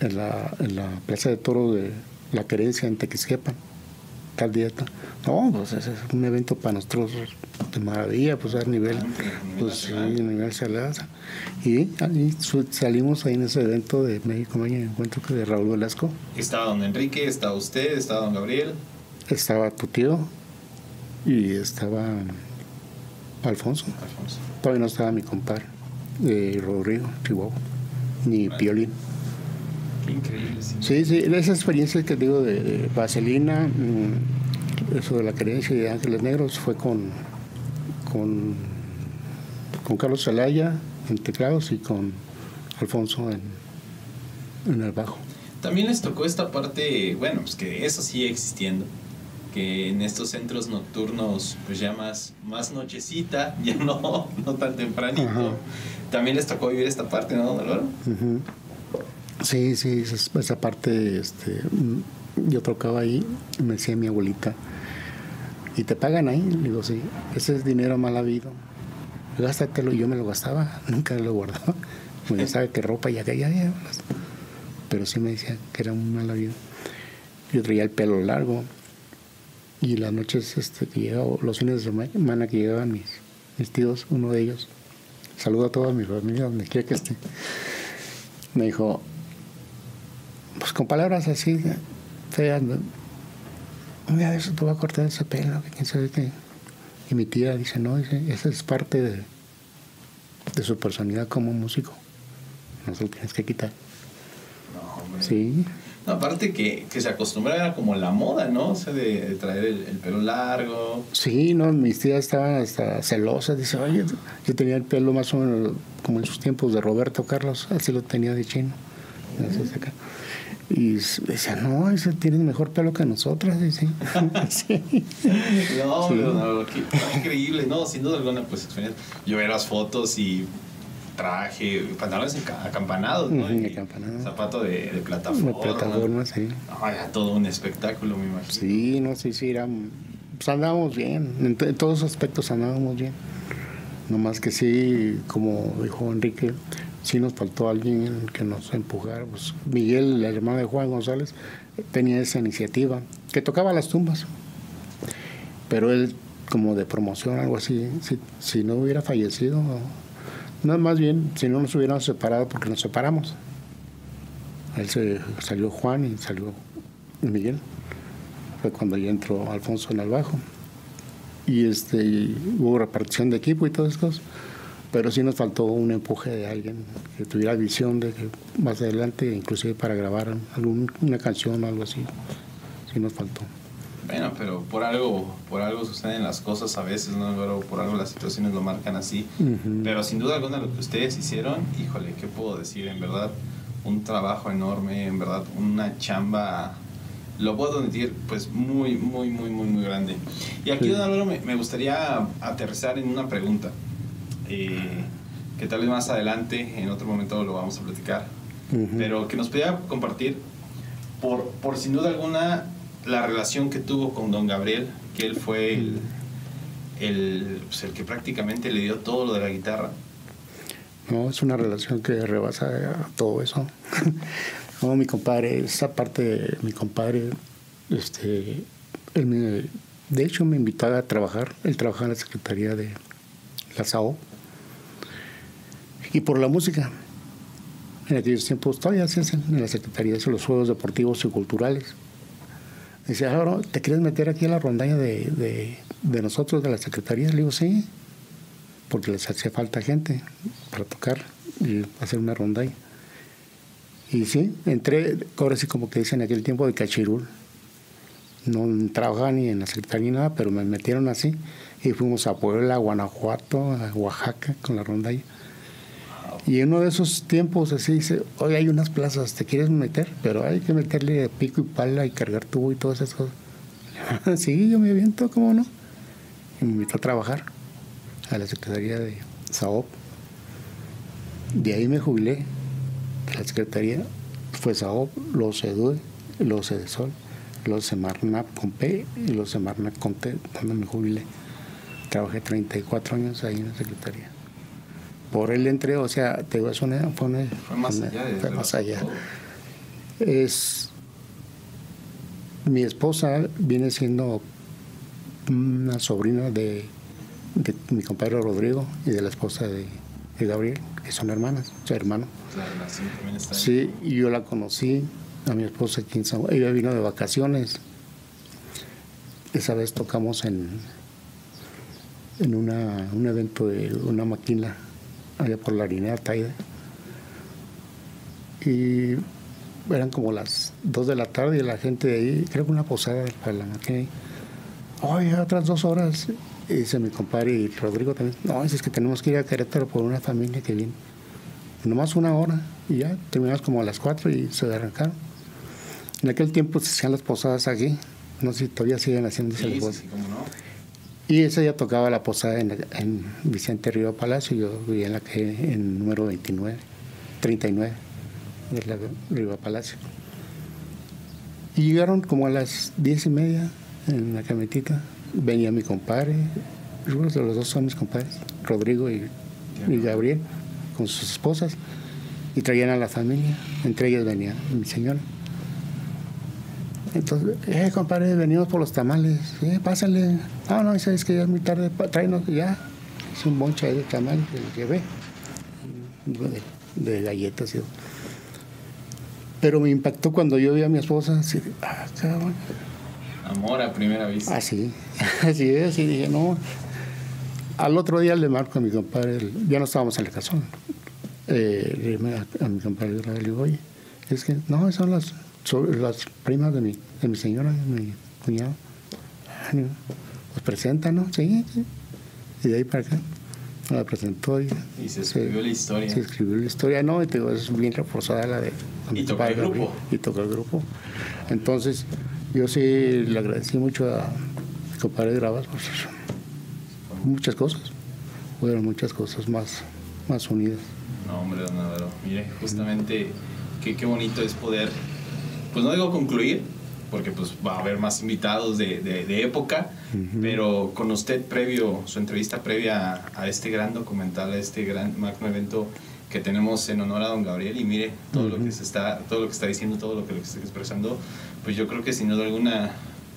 en la, en la Plaza de Toro de La Querencia, en Tequisquepan, tal día. tal. No, pues es un evento para nosotros de maravilla, pues a nivel, pues sí, a nivel salada. Y ahí salimos ahí en ese evento de México Maña Encuentro que de Raúl Velasco. Estaba don Enrique, estaba usted, estaba don Gabriel. Estaba tu tío y estaba Alfonso. Alfonso. Todavía no estaba mi compadre, de Rodrigo, Chihuahua, ni Piolín. Increíble, sí. Sí, sí, esa experiencia que digo de, de Vaselina, mm, eso de la creencia de Ángeles Negros fue con, con, con Carlos Zelaya en teclados y con Alfonso en, en el bajo. También les tocó esta parte, bueno, pues que eso sigue existiendo, que en estos centros nocturnos, pues ya más, más nochecita, ya no, no tan tempranito. Ajá. También les tocó vivir esta parte, ¿no, don Álvaro? Ujú. Sí, sí, esa, esa parte, este, mm, yo tocaba ahí, me decía mi abuelita, ¿y te pagan ahí? Le digo, sí, ese es dinero mal habido. Gástatelo, y yo me lo gastaba, nunca lo guardaba. Me gastaba que ropa y ya, ya. Pero sí me decía que era un mal habido. Yo traía el pelo largo y las noches este, que llegaba, los fines de semana que llegaban mis, mis tíos, uno de ellos, saludo a toda mi familia donde quiera que esté me dijo, pues con palabras así feas, un día de eso te voy a cortar ese pelo, que quién sabe qué. Y mi tía dice, no, dice, esa es parte de, de su personalidad como músico. No se lo tienes que quitar. No, hombre. Sí, No, aparte que, que se acostumbraba era como la moda, ¿no? O sea, de, de traer el, el pelo largo. sí, no, mis tías estaban hasta celosas. Dice, oye, yo tenía el pelo más o menos como en sus tiempos de Roberto Carlos, así lo tenía de chino. Así es acá. Y decía, no, ese tienes mejor pelo que nosotras. Dice. sí. No, Sí. pero no, qué, increíble, no, sin duda alguna, pues. Yo ver las fotos y traje, pantalones acampanados, ¿no? Ujú, Y acampanados. Zapato de, de plataforma. Una plataforma, sí. No, era todo un espectáculo, me imagino. Sí, no sé si era. Pues andábamos bien, en, to- en todos aspectos andábamos bien. Nomás que sí, como dijo Enrique, sí nos faltó alguien que nos empujara. Pues Miguel, el hermano de Juan González, tenía esa iniciativa, que tocaba las tumbas. Pero él, como de promoción, algo así, si, no hubiera fallecido, no, más bien, si no nos hubiéramos separado, porque nos separamos. Él se salió Juan y salió Miguel fue cuando ya entró Alfonso en el bajo. Y este, hubo repartición de equipo y todas esas. Pero sí nos faltó un empuje de alguien que tuviera visión de que más adelante, inclusive para grabar algún, una canción o algo así, sí nos faltó. Bueno, pero por algo, por algo suceden las cosas a veces, ¿no? Pero por algo las situaciones lo marcan así. Pero sin duda alguna lo que ustedes hicieron, híjole, ¿qué puedo decir? En verdad, un trabajo enorme, en verdad, una chamba, lo puedo decir, pues muy, muy, muy, muy, muy grande. Y aquí, Sí. don Álvaro, me, me gustaría aterrizar en una pregunta, eh, que tal vez más adelante, en otro momento lo vamos a platicar, pero que nos pudiera compartir, por, por sin duda alguna, la relación que tuvo con don Gabriel, que él fue el, el, pues, el que prácticamente le dio todo lo de la guitarra. No, es una relación que rebasa todo eso. no, mi compadre, esa parte de mi compadre, este, él me- de hecho me invitaba a trabajar, él trabajaba en la Secretaría de la SAO, y por la música. En aquellos tiempos todavía se hacen en la Secretaría de los Juegos Deportivos y Culturales. Dice, ahora, ¿te quieres meter aquí a la rondalla de, de, nosotros, de la Secretaría? Le digo, sí porque les hacía falta gente para tocar y hacer una ronda ahí. Y sí, entré, ahora sí como que dicen en aquel tiempo de cachirul. No trabajaba ni en la secretaría ni nada, pero me metieron así. Y fuimos a Puebla, a Guanajuato, a Oaxaca con la ronda ahí. Y en uno de esos tiempos así dice, hoy hay unas plazas, ¿te quieres meter? Pero hay que meterle pico y pala y cargar tubo y todas esas cosas. sí, yo me aviento, ¿cómo no? Y me invitó a trabajar a la Secretaría de SAOP. De ahí me jubilé de la Secretaría. Fue SAOP, luego CEDUE, luego CEDESOL, luego Semarnap con P y luego Semarnap con T, donde me jubilé. Trabajé 34 años ahí en la Secretaría. Por él entré, o sea, te digo, es una- fue, una- Fue más una- allá fue más allá. Es. Mi esposa viene siendo una sobrina de de mi compadre Rodrigo y de la esposa de, de Gabriel, que son hermanas, su hermano. La relación también está ahí. Sí, y yo la conocí, a mi esposa aquí en San Juan. Ella vino de vacaciones. Esa vez tocamos en, en una, un evento de una maquila allá por la Taide. Y eran como las 2 de la tarde y la gente de ahí, creo que una posada la maquila. Oye, otras dos horas. Y dice mi compadre y Rodrigo también. No, es que tenemos que ir a Querétaro por una familia que viene. Nomás una hora y ya terminamos como a las 4 y se arrancaron. En aquel tiempo se hacían las posadas aquí. No sé si todavía siguen haciendo Sí, sí, sí, cómo no. Y ese día tocaba la posada en, en Vicente Río Palacio. Yo vivía en la calle en número 29, 39 de la Río Palacio. Y llegaron como a las diez y media en la camionetita. Venía mi compadre, los dos son mis compadres, Rodrigo y, y Gabriel, con sus esposas. Y traían a la familia. Entre ellas venía mi señora. Entonces, eh, compadre, venimos por los tamales. Eh, pásale. Ah, no, sabes que ya es muy tarde. Tráenos ya. Es un bonche de tamales que le llevé. De, de galletas. y- Pero me impactó cuando yo vi a mi esposa. Así, de, ah, cabrón. Amor a primera vista. Así, así es. Así dije, no. Al otro día le marco a mi compadre. Ya no estábamos en la casa. Eh, le a, a mi compadre le digo, oye, es que no, son las, son las primas de mi, de mi señora, de mi cuñado. Pues presenta, ¿no? Sí, sí. Y de ahí para acá. Me la presentó y, Y se escribió la historia. Se escribió la historia, no, y te digo, es bien reforzada la de. Y tocó el grupo. Y tocó el grupo. Entonces, yo sí le agradecí mucho a mi compadre Gravas por muchas cosas. Fueron muchas cosas más, más unidas. No, hombre, don Álvaro. Mire, justamente qué, qué bonito es poder, pues no digo concluir, porque pues va a haber más invitados de, de- de época, pero con usted previo, su entrevista previa a, a este gran documental, a este gran magno evento que tenemos en honor a don Gabriel y mire todo lo que se está, todo lo que está diciendo, todo lo que, lo que está expresando, pues yo creo que sin duda alguna,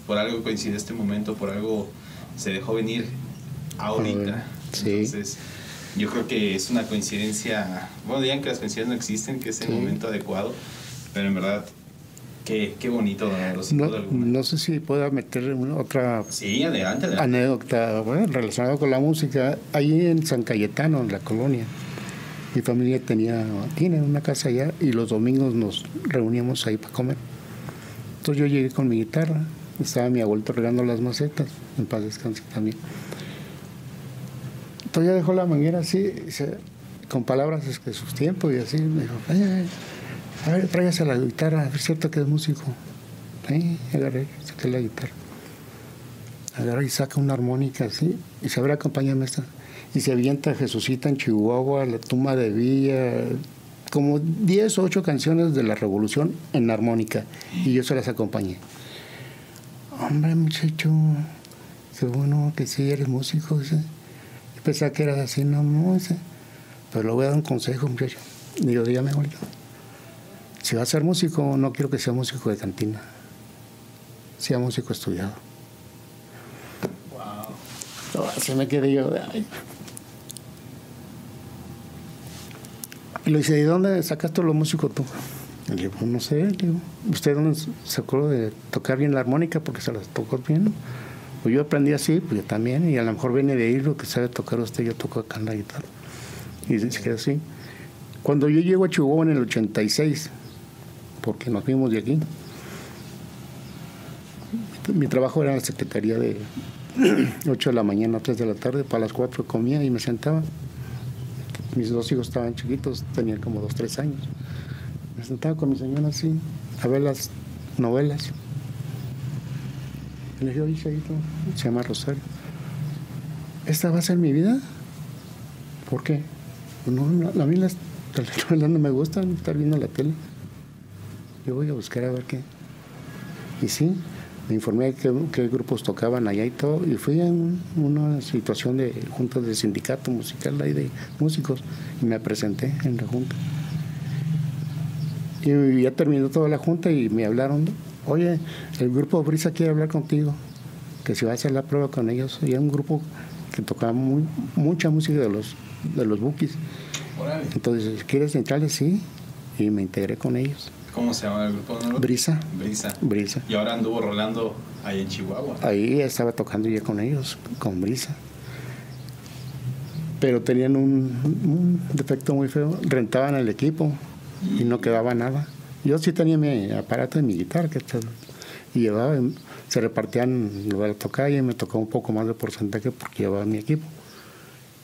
por algo coincide este momento, por algo se dejó venir ahorita. Sí. Entonces, yo creo que es una coincidencia, bueno, digan que las coincidencias no existen, que es el Sí. momento adecuado, pero en verdad, qué, qué bonito, don Álvaro, sin No, duda alguna. no sé si pueda meter una- otra Sí, adelante, adelante. anécdota bueno, relacionada con la música. Ahí en San Cayetano, en la colonia, mi familia tenía, tiene una casa allá y los domingos nos reuníamos ahí para comer. Entonces yo llegué con mi guitarra, estaba mi abuelito regando las macetas, en paz descanse también. Entonces ya dejó la manguera así, con palabras de sus tiempos y así, me dijo, "Ay, ay, a ver, tráigase la guitarra, es cierto que es músico. Sí, agarré, saqué la guitarra agarra y saca una armónica así y se abre acompáñame esta y se avienta Jesucita en Chihuahua, La tumba de Villa, como 10 o 8 canciones de la Revolución en armónica y yo se las acompañé. Hombre, muchacho, qué bueno que sí eres músico. Yo pensaba que eras así, no, no, dice. Pero le voy a dar un consejo, muchacho. Digo, dígame, abuelito. Si va a ser músico, no quiero que sea músico de cantina. Sea músico estudiado. Wow. Se me quedé yo. ay. Y le dice, ¿de dónde sacaste los músicos tú? Y le digo, no sé, le digo, ¿usted dónde se acordó de tocar bien la armónica porque se las tocó bien? Pues yo aprendí así, pues yo también, y a lo mejor viene de ahí lo que sabe tocar usted, yo toco acá en la guitarra. Y se quedó así. Cuando yo llego a Chihuahua en el 86, porque nos fuimos de aquí, mi trabajo era en la secretaría de 8 de la mañana a 3 de la tarde, para las 4 comía y me sentaba. Mis dos hijos estaban chiquitos, tenían como 2, 3 años. Me sentaba con mi señora así, a ver las novelas. Le dije, oye, se llama Rosario. ¿Esta va a ser mi vida? ¿Por qué? Pues no, a mí las no me gustan, estar viendo la tele. Yo voy a buscar a ver qué. Y sí, me informé qué, qué grupos tocaban allá y todo, y fui en una situación de junta de sindicato musical ahí de músicos, y me presenté en la junta. Y ya terminó toda la junta y me hablaron, oye, el grupo Brisa quiere hablar contigo, que si va a hacer la prueba con ellos, y es un grupo que tocaba muy, mucha música de los, de los bookies. Entonces, ¿quieres entrarle? Sí. Y me integré con ellos. ¿Cómo se llama el grupo? no? Brisa. Brisa. Brisa. Y ahora anduvo rolando ahí en Chihuahua. Ahí estaba tocando ya con ellos, con Brisa. Pero tenían un, un defecto muy feo. Rentaban el equipo y no quedaba nada. Yo sí tenía mi aparato de mi guitarra que y llevaba, se repartían lo de la tocada y me tocó un poco más de porcentaje porque llevaba mi equipo.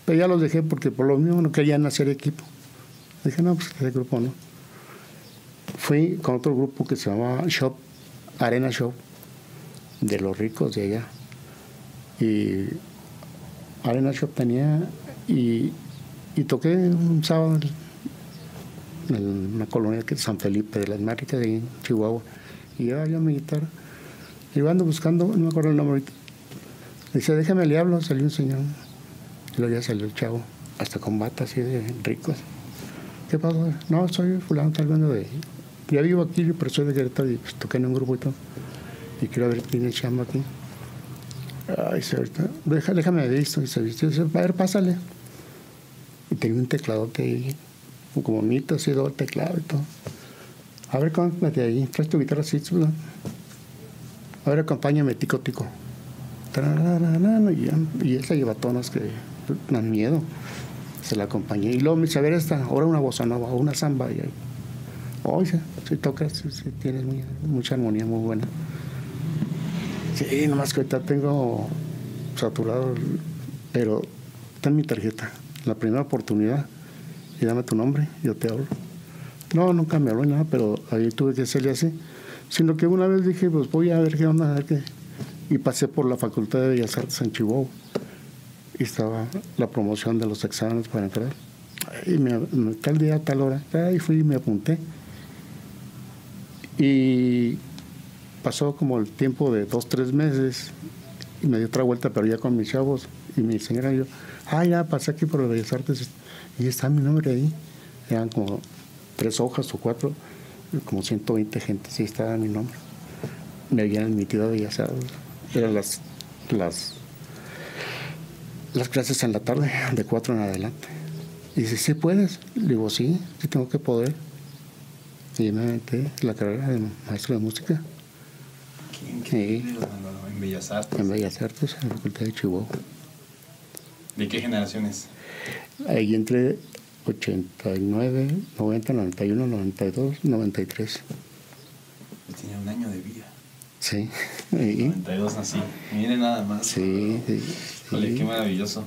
Pero ya los dejé porque por lo mismo no querían hacer equipo. Dije, no, pues ese grupo no. Fui con otro grupo que se llamaba Shop, Arena Show, de los ricos de allá. Y Arena Shop tenía, y, y toqué un sábado en, una colonia que es San Felipe de las Máricas, de Chihuahua. Y llevaba yo mi guitarra. Y ando buscando, no me acuerdo el nombre ahorita. Dice, déjame le hablo, salió un señor. Y luego ya salió el chavo, hasta con bata así de ricos. ¿Qué pasó? No, soy fulano, tal de... Ya vivo aquí, pero soy de Querétaro y pues, toqué en un grupo y todo. Y quiero ver es chamba aquí. Ay, se ahorita, deja- déjame ver esto. Y se viste, dice, a ver, pásale. Y tenía un tecladote ahí, como bonito, así, todo el teclado y todo. A ver, cómprate ahí, traes tu guitarra así, chula. A ver, acompáñame, tico, tico. Y, y él se lleva tonos que dan miedo. Se la acompañé. Y luego me dice, a ver esta, ahora una bossa nova, una samba. Y ahí, oye, si tocas, sí, tienes mucha armonía muy buena. Sí, nomás que ahorita tengo saturado, pero ten mi tarjeta, la primera oportunidad, y dame tu nombre, yo te hablo. No, nunca me habló nada, pero ahí tuve que hacerle así. Sino que una vez dije, pues voy a ver qué onda, a. Y pasé por la Facultad de Bellas Artes en Chihuahua. Y estaba la promoción de los exámenes para entrar. Y me- tal día, tal hora. Ahí fui y me apunté. Y pasó como el tiempo de dos, tres meses y me dio otra vuelta, pero ya con mis chavos y mi señora yo, ah, ya pasé aquí por Bellas Artes y está mi nombre ahí. Eran como tres hojas o cuatro, como 120 gente, sí estaba mi nombre. Me habían admitido a Bellas Artes. Eran las, las, las clases en la tarde, de cuatro en adelante. Y dice, ¿sí puedes? Le digo, sí, sí tengo que poder. Y me metí la carrera de maestro de música Qué increíble, don Álvaro, en Bellas Artes. en Bellas Artes, en la Facultad de Chihuahua. ¿De qué generaciones? Ahí entre 89, 90, 91, 92, 93. Yo tenía un año de vida. Sí. Y- 92 nací. Miren nada más. sí, sí, sí. qué maravilloso.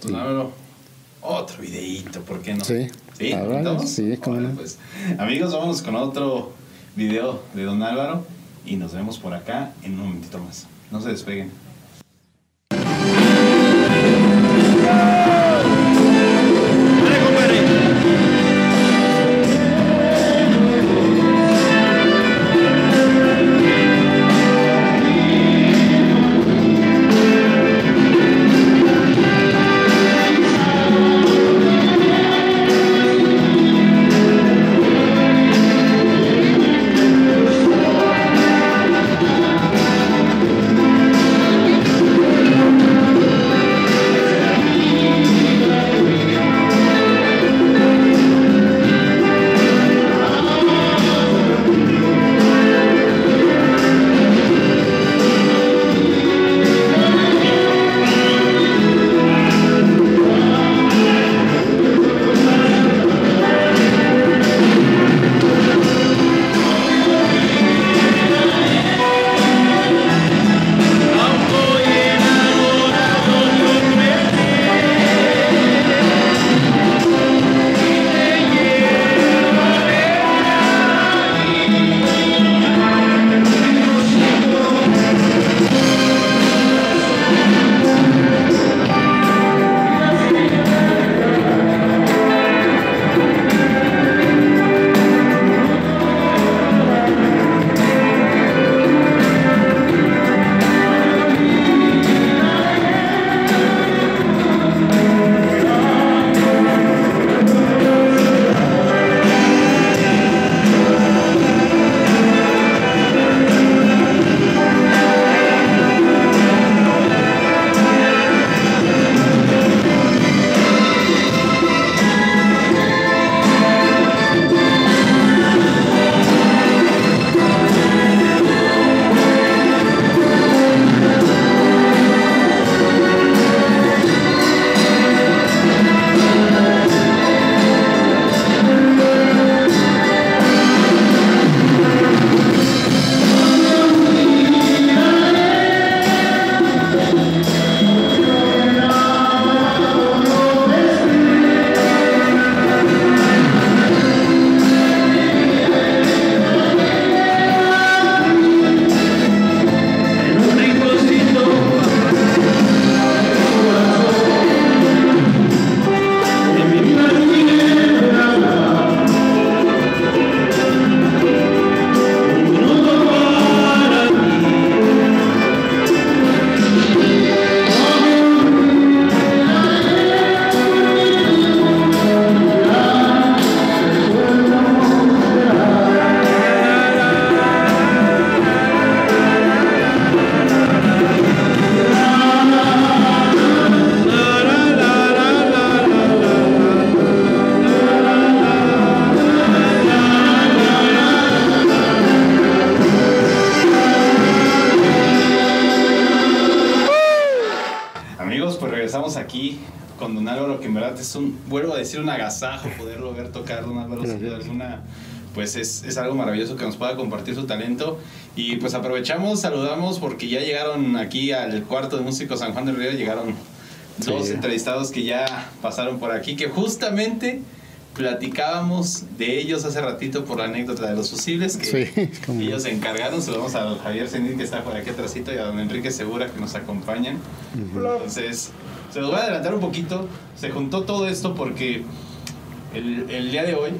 Don Álvaro, otro videíto, ¿por qué no? Sí. ¿Sí? Sí, no. pues. Amigos, vámonos con otro video de Don Álvaro y nos vemos por acá en un momentito más. No se despeguen. Pues es, es, algo maravilloso que nos pueda compartir su talento. Y pues aprovechamos, saludamos porque ya llegaron aquí al cuarto de músicos San Juan del Río, llegaron dos entrevistados que ya pasaron por aquí, que justamente platicábamos de ellos hace ratito por la anécdota de los fusibles que ellos se encargaron, se lo vamos a Javier Zenit que está por aquí atrásito y a don Enrique Segura que nos acompañan. Entonces, se los voy a adelantar un poquito. Se juntó todo esto porque el, el día de hoy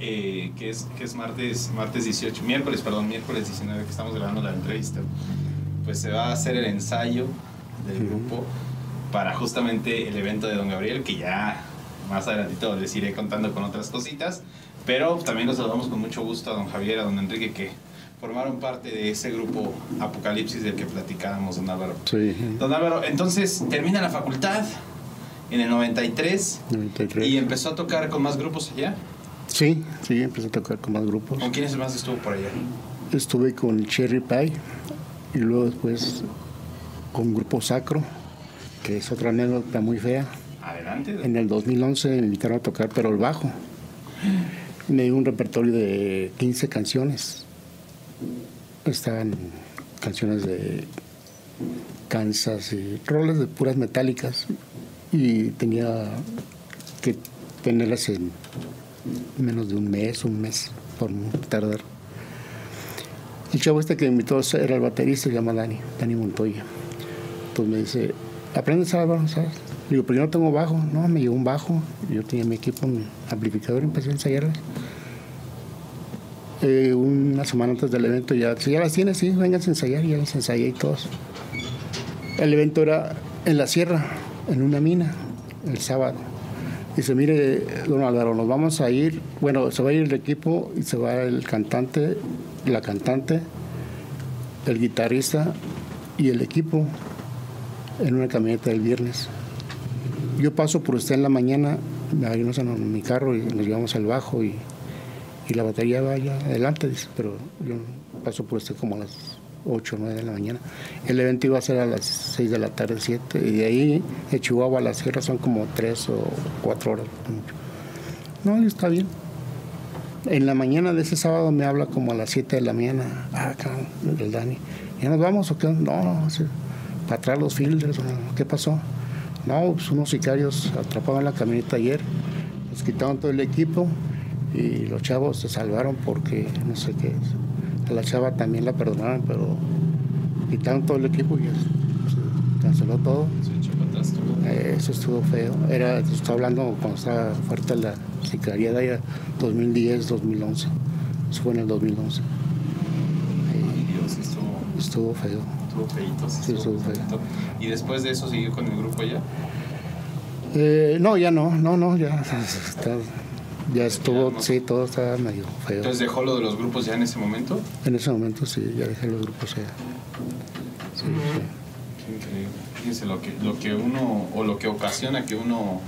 eh, que, es, que es martes, martes 18, miércoles, perdón, miércoles 19 que estamos grabando la entrevista, pues se va a hacer el ensayo del grupo para justamente el evento de Don Gabriel, que ya más adelantito les iré contando con otras cositas, pero también los saludamos con mucho gusto a Don Javier, a Don Enrique, que formaron parte de ese grupo Apocalipsis del que platicábamos, Don Álvaro. Sí. Don Álvaro, entonces termina la facultad en el 93, 93. y empezó a tocar con más grupos allá. Sí, sí, empecé a tocar con más grupos. ¿Con quiénes más estuvo por allá? Estuve con Cherry Pie y luego después con Grupo Sacro, que es otra anécdota muy fea. Adelante. En el 2011 me invitaron a tocar, pero el bajo. Me dio un repertorio de 15 canciones. Estaban canciones de Kansas y roles de puras metálicas. Y tenía que tenerlas en menos de un mes, un mes por tardar. El chavo este que me invitó era el baterista, se llama Dani, Dani Montoya. Entonces me dice, ¿aprendes Álvaro? ¿Sabes? Digo, pero yo no tengo bajo. No, me llevó un bajo. Yo tenía mi equipo, mi amplificador, empecé a ensayarla. Eh, una semana antes del evento ya, si ya las tienes, sí, vengas a ensayar, ya las ensayé y todos. El evento era en la sierra, en una mina, el sábado. Dice, mire, don Álvaro, nos vamos a ir, bueno, se va a ir el equipo y se va el cantante, la cantante, el guitarrista y el equipo en una camioneta del viernes. Yo paso por usted en la mañana, me en mi carro y nos llevamos al bajo y, y la batería va allá adelante, dice, pero yo paso por usted como las 8 o 9 de la mañana. El evento iba a ser a las 6 de la tarde, 7, y de ahí de Chihuahua a la sierra son como 3 o 4 horas. No, está bien. En la mañana de ese sábado me habla como a las 7 de la mañana, ah, el Dani, ¿ya nos vamos o qué? No, no, para atrás los filters, ¿qué pasó? No, pues unos sicarios atrapaban la camioneta ayer, nos quitaron todo el equipo y los chavos se salvaron porque no sé qué es la chava también la perdonaron, pero quitaron todo el equipo y se canceló todo. Eh, eso estuvo feo. Era, estoy hablando cuando estaba fuerte la sicaría de allá, 2010, 2011. Eso fue en el 2011. estuvo, feo. Estuvo feito, sí, estuvo, feo. ¿Y después de eso siguió con el grupo allá? Eh, no, ya no, no, no, ya está, ya estuvo, sí, todo estaba medio feo. ¿Entonces dejó lo de los grupos ya en ese momento? En ese momento sí, ya dejé los grupos ya. Sí, Qué increíble. Fíjense lo que, lo que uno, o lo que ocasiona que uno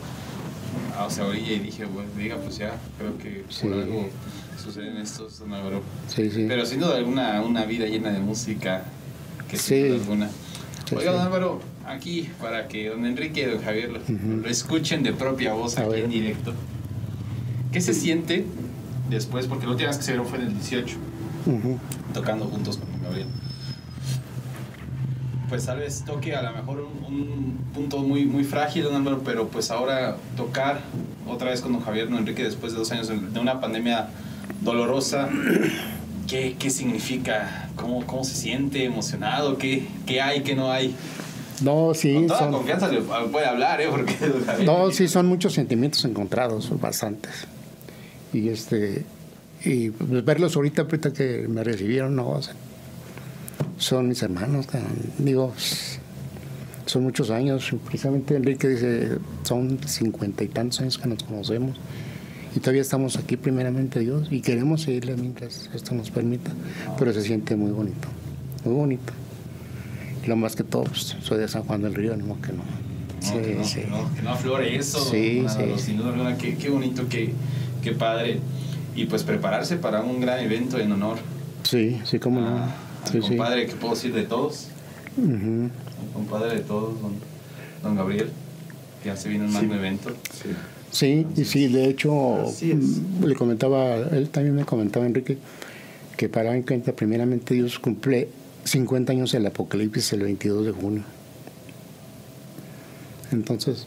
ah, se orilla y dije, bueno, diga, pues ya, creo que por algo suceden estos, don Sí, sí. Pero sin duda alguna, una vida llena de música, que sin duda alguna. Oiga, don Álvaro, aquí, para que don Enrique y don Javier lo, escuchen de propia voz aquí en directo. ¿Qué se siente después? Porque la última vez que se vieron fue en el 18, tocando juntos con Gabriel. Pues tal vez toque a lo mejor un, punto muy, muy frágil, don Álvaro, pero pues ahora tocar otra vez con don Javier, don Enrique, después de dos años de una pandemia dolorosa, ¿qué, qué significa? ¿Cómo, ¿Cómo se siente? ¿Emocionado? ¿Qué, qué hay, qué no hay? No, sí. Con toda confianza puede hablar, ¿eh? Porque, no, sí, son muchos sentimientos encontrados, bastantes y este y pues, verlos ahorita ahorita que me recibieron no son mis hermanos digo son muchos años precisamente Enrique dice son cincuenta y tantos años que nos conocemos y todavía estamos aquí primeramente Dios y queremos seguirle mientras esto nos permita pero se siente muy bonito muy bonito y lo más que todo pues, soy de San Juan del Río no que no Sí, que, no, sí. que, no, aflore eso. Sí, sí. Alguna, qué, qué bonito que, qué padre. Y pues prepararse para un gran evento en honor. Sí, sí, cómo no. Ah, sí, compadre, que puedo decir de todos. compadre de todos, don, Gabriel. Ya se viene un magno evento. Sí, y sí, de hecho, le comentaba, él también me comentaba, Enrique, que para en cuenta, primeramente Dios cumple 50 años del Apocalipsis el 22 de junio. Entonces,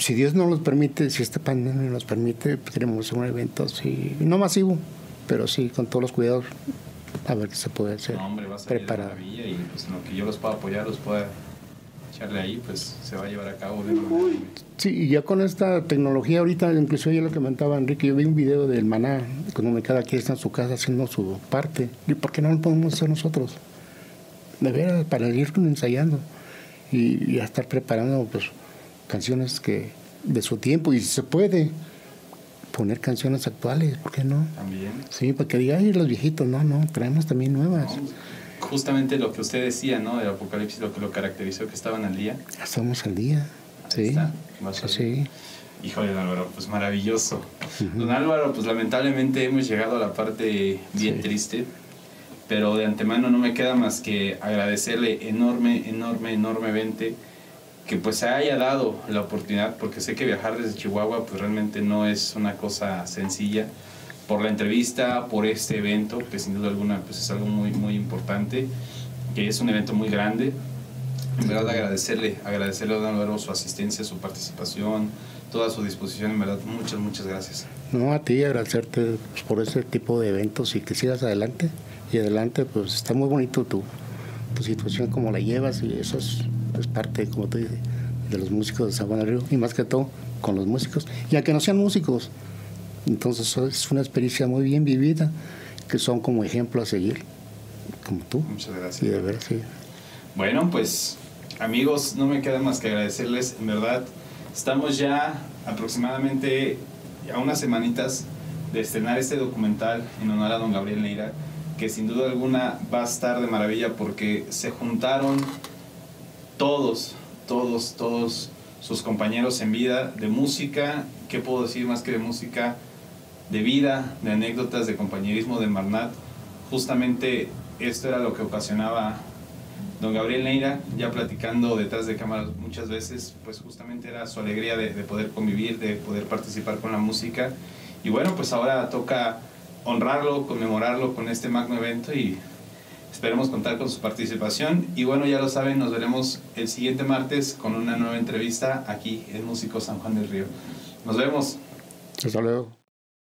si Dios no nos permite, si esta pandemia nos permite, queremos hacer un evento así, no masivo, pero sí con todos los cuidados, a ver qué se puede hacer. No, hombre, va a de preparado. y pues en lo que yo los pueda apoyar, los pueda echarle ahí, pues se va a llevar a cabo. de Sí, y ya con esta tecnología ahorita, incluso yo lo que comentaba Enrique, yo vi un video del Maná, como cada quien está en su casa haciendo su parte. ¿Y por qué no lo podemos hacer nosotros? De veras, para ir ensayando y, y a estar preparando pues canciones que de su tiempo y si se puede poner canciones actuales, ¿por qué no? También. Sí, porque diga, ay, los viejitos, no, no, traemos también nuevas. ¿no? Justamente lo que usted decía, ¿no? Del Apocalipsis, lo que lo caracterizó, que estaban al día. Estamos al día. Ahí Sí, está. Sí, sí. Híjole, don Álvaro, pues maravilloso. Don Álvaro, pues lamentablemente hemos llegado a la parte bien Sí. triste, pero de antemano no me queda más que agradecerle enorme, enorme, enormemente que pues se haya dado la oportunidad, porque sé que viajar desde Chihuahua pues realmente no es una cosa sencilla, por la entrevista, por este evento, que sin duda alguna pues es algo muy, muy importante, que es un evento muy grande, en verdad agradecerle, agradecerle a don Álvaro su asistencia, su participación, toda su disposición, en verdad, muchas, muchas gracias. No, a ti agradecerte pues, por ese tipo de eventos y que sigas adelante. Y adelante, pues está muy bonito tu, tu situación, como la llevas, y eso es, es parte, como te dije, de los músicos de San Juan del Río, y más que todo con los músicos, y aunque no sean músicos. Entonces es una experiencia muy bien vivida, que son como ejemplo a seguir, como tú. Muchas gracias. Y de veras, sí. Bueno, pues amigos, no me queda más que agradecerles, en verdad, estamos ya aproximadamente a unas semanitas de estrenar este documental en honor a don Gabriel Neira, que sin duda alguna va a estar de maravilla porque se juntaron todos, todos, todos sus compañeros en vida de música, ¿qué puedo decir más que de música? De vida, de anécdotas, de compañerismo, de Marnat. Justamente esto era lo que ocasionaba don Gabriel Neira, ya platicando detrás de cámaras muchas veces, pues justamente era su alegría de, de poder convivir, de poder participar con la música. Y bueno, pues ahora toca honrarlo, conmemorarlo con este magno evento y esperemos contar con su participación. Y bueno, ya lo saben, nos veremos el siguiente martes con una nueva entrevista aquí en Músico San Juan del Río. Nos vemos. Hasta luego.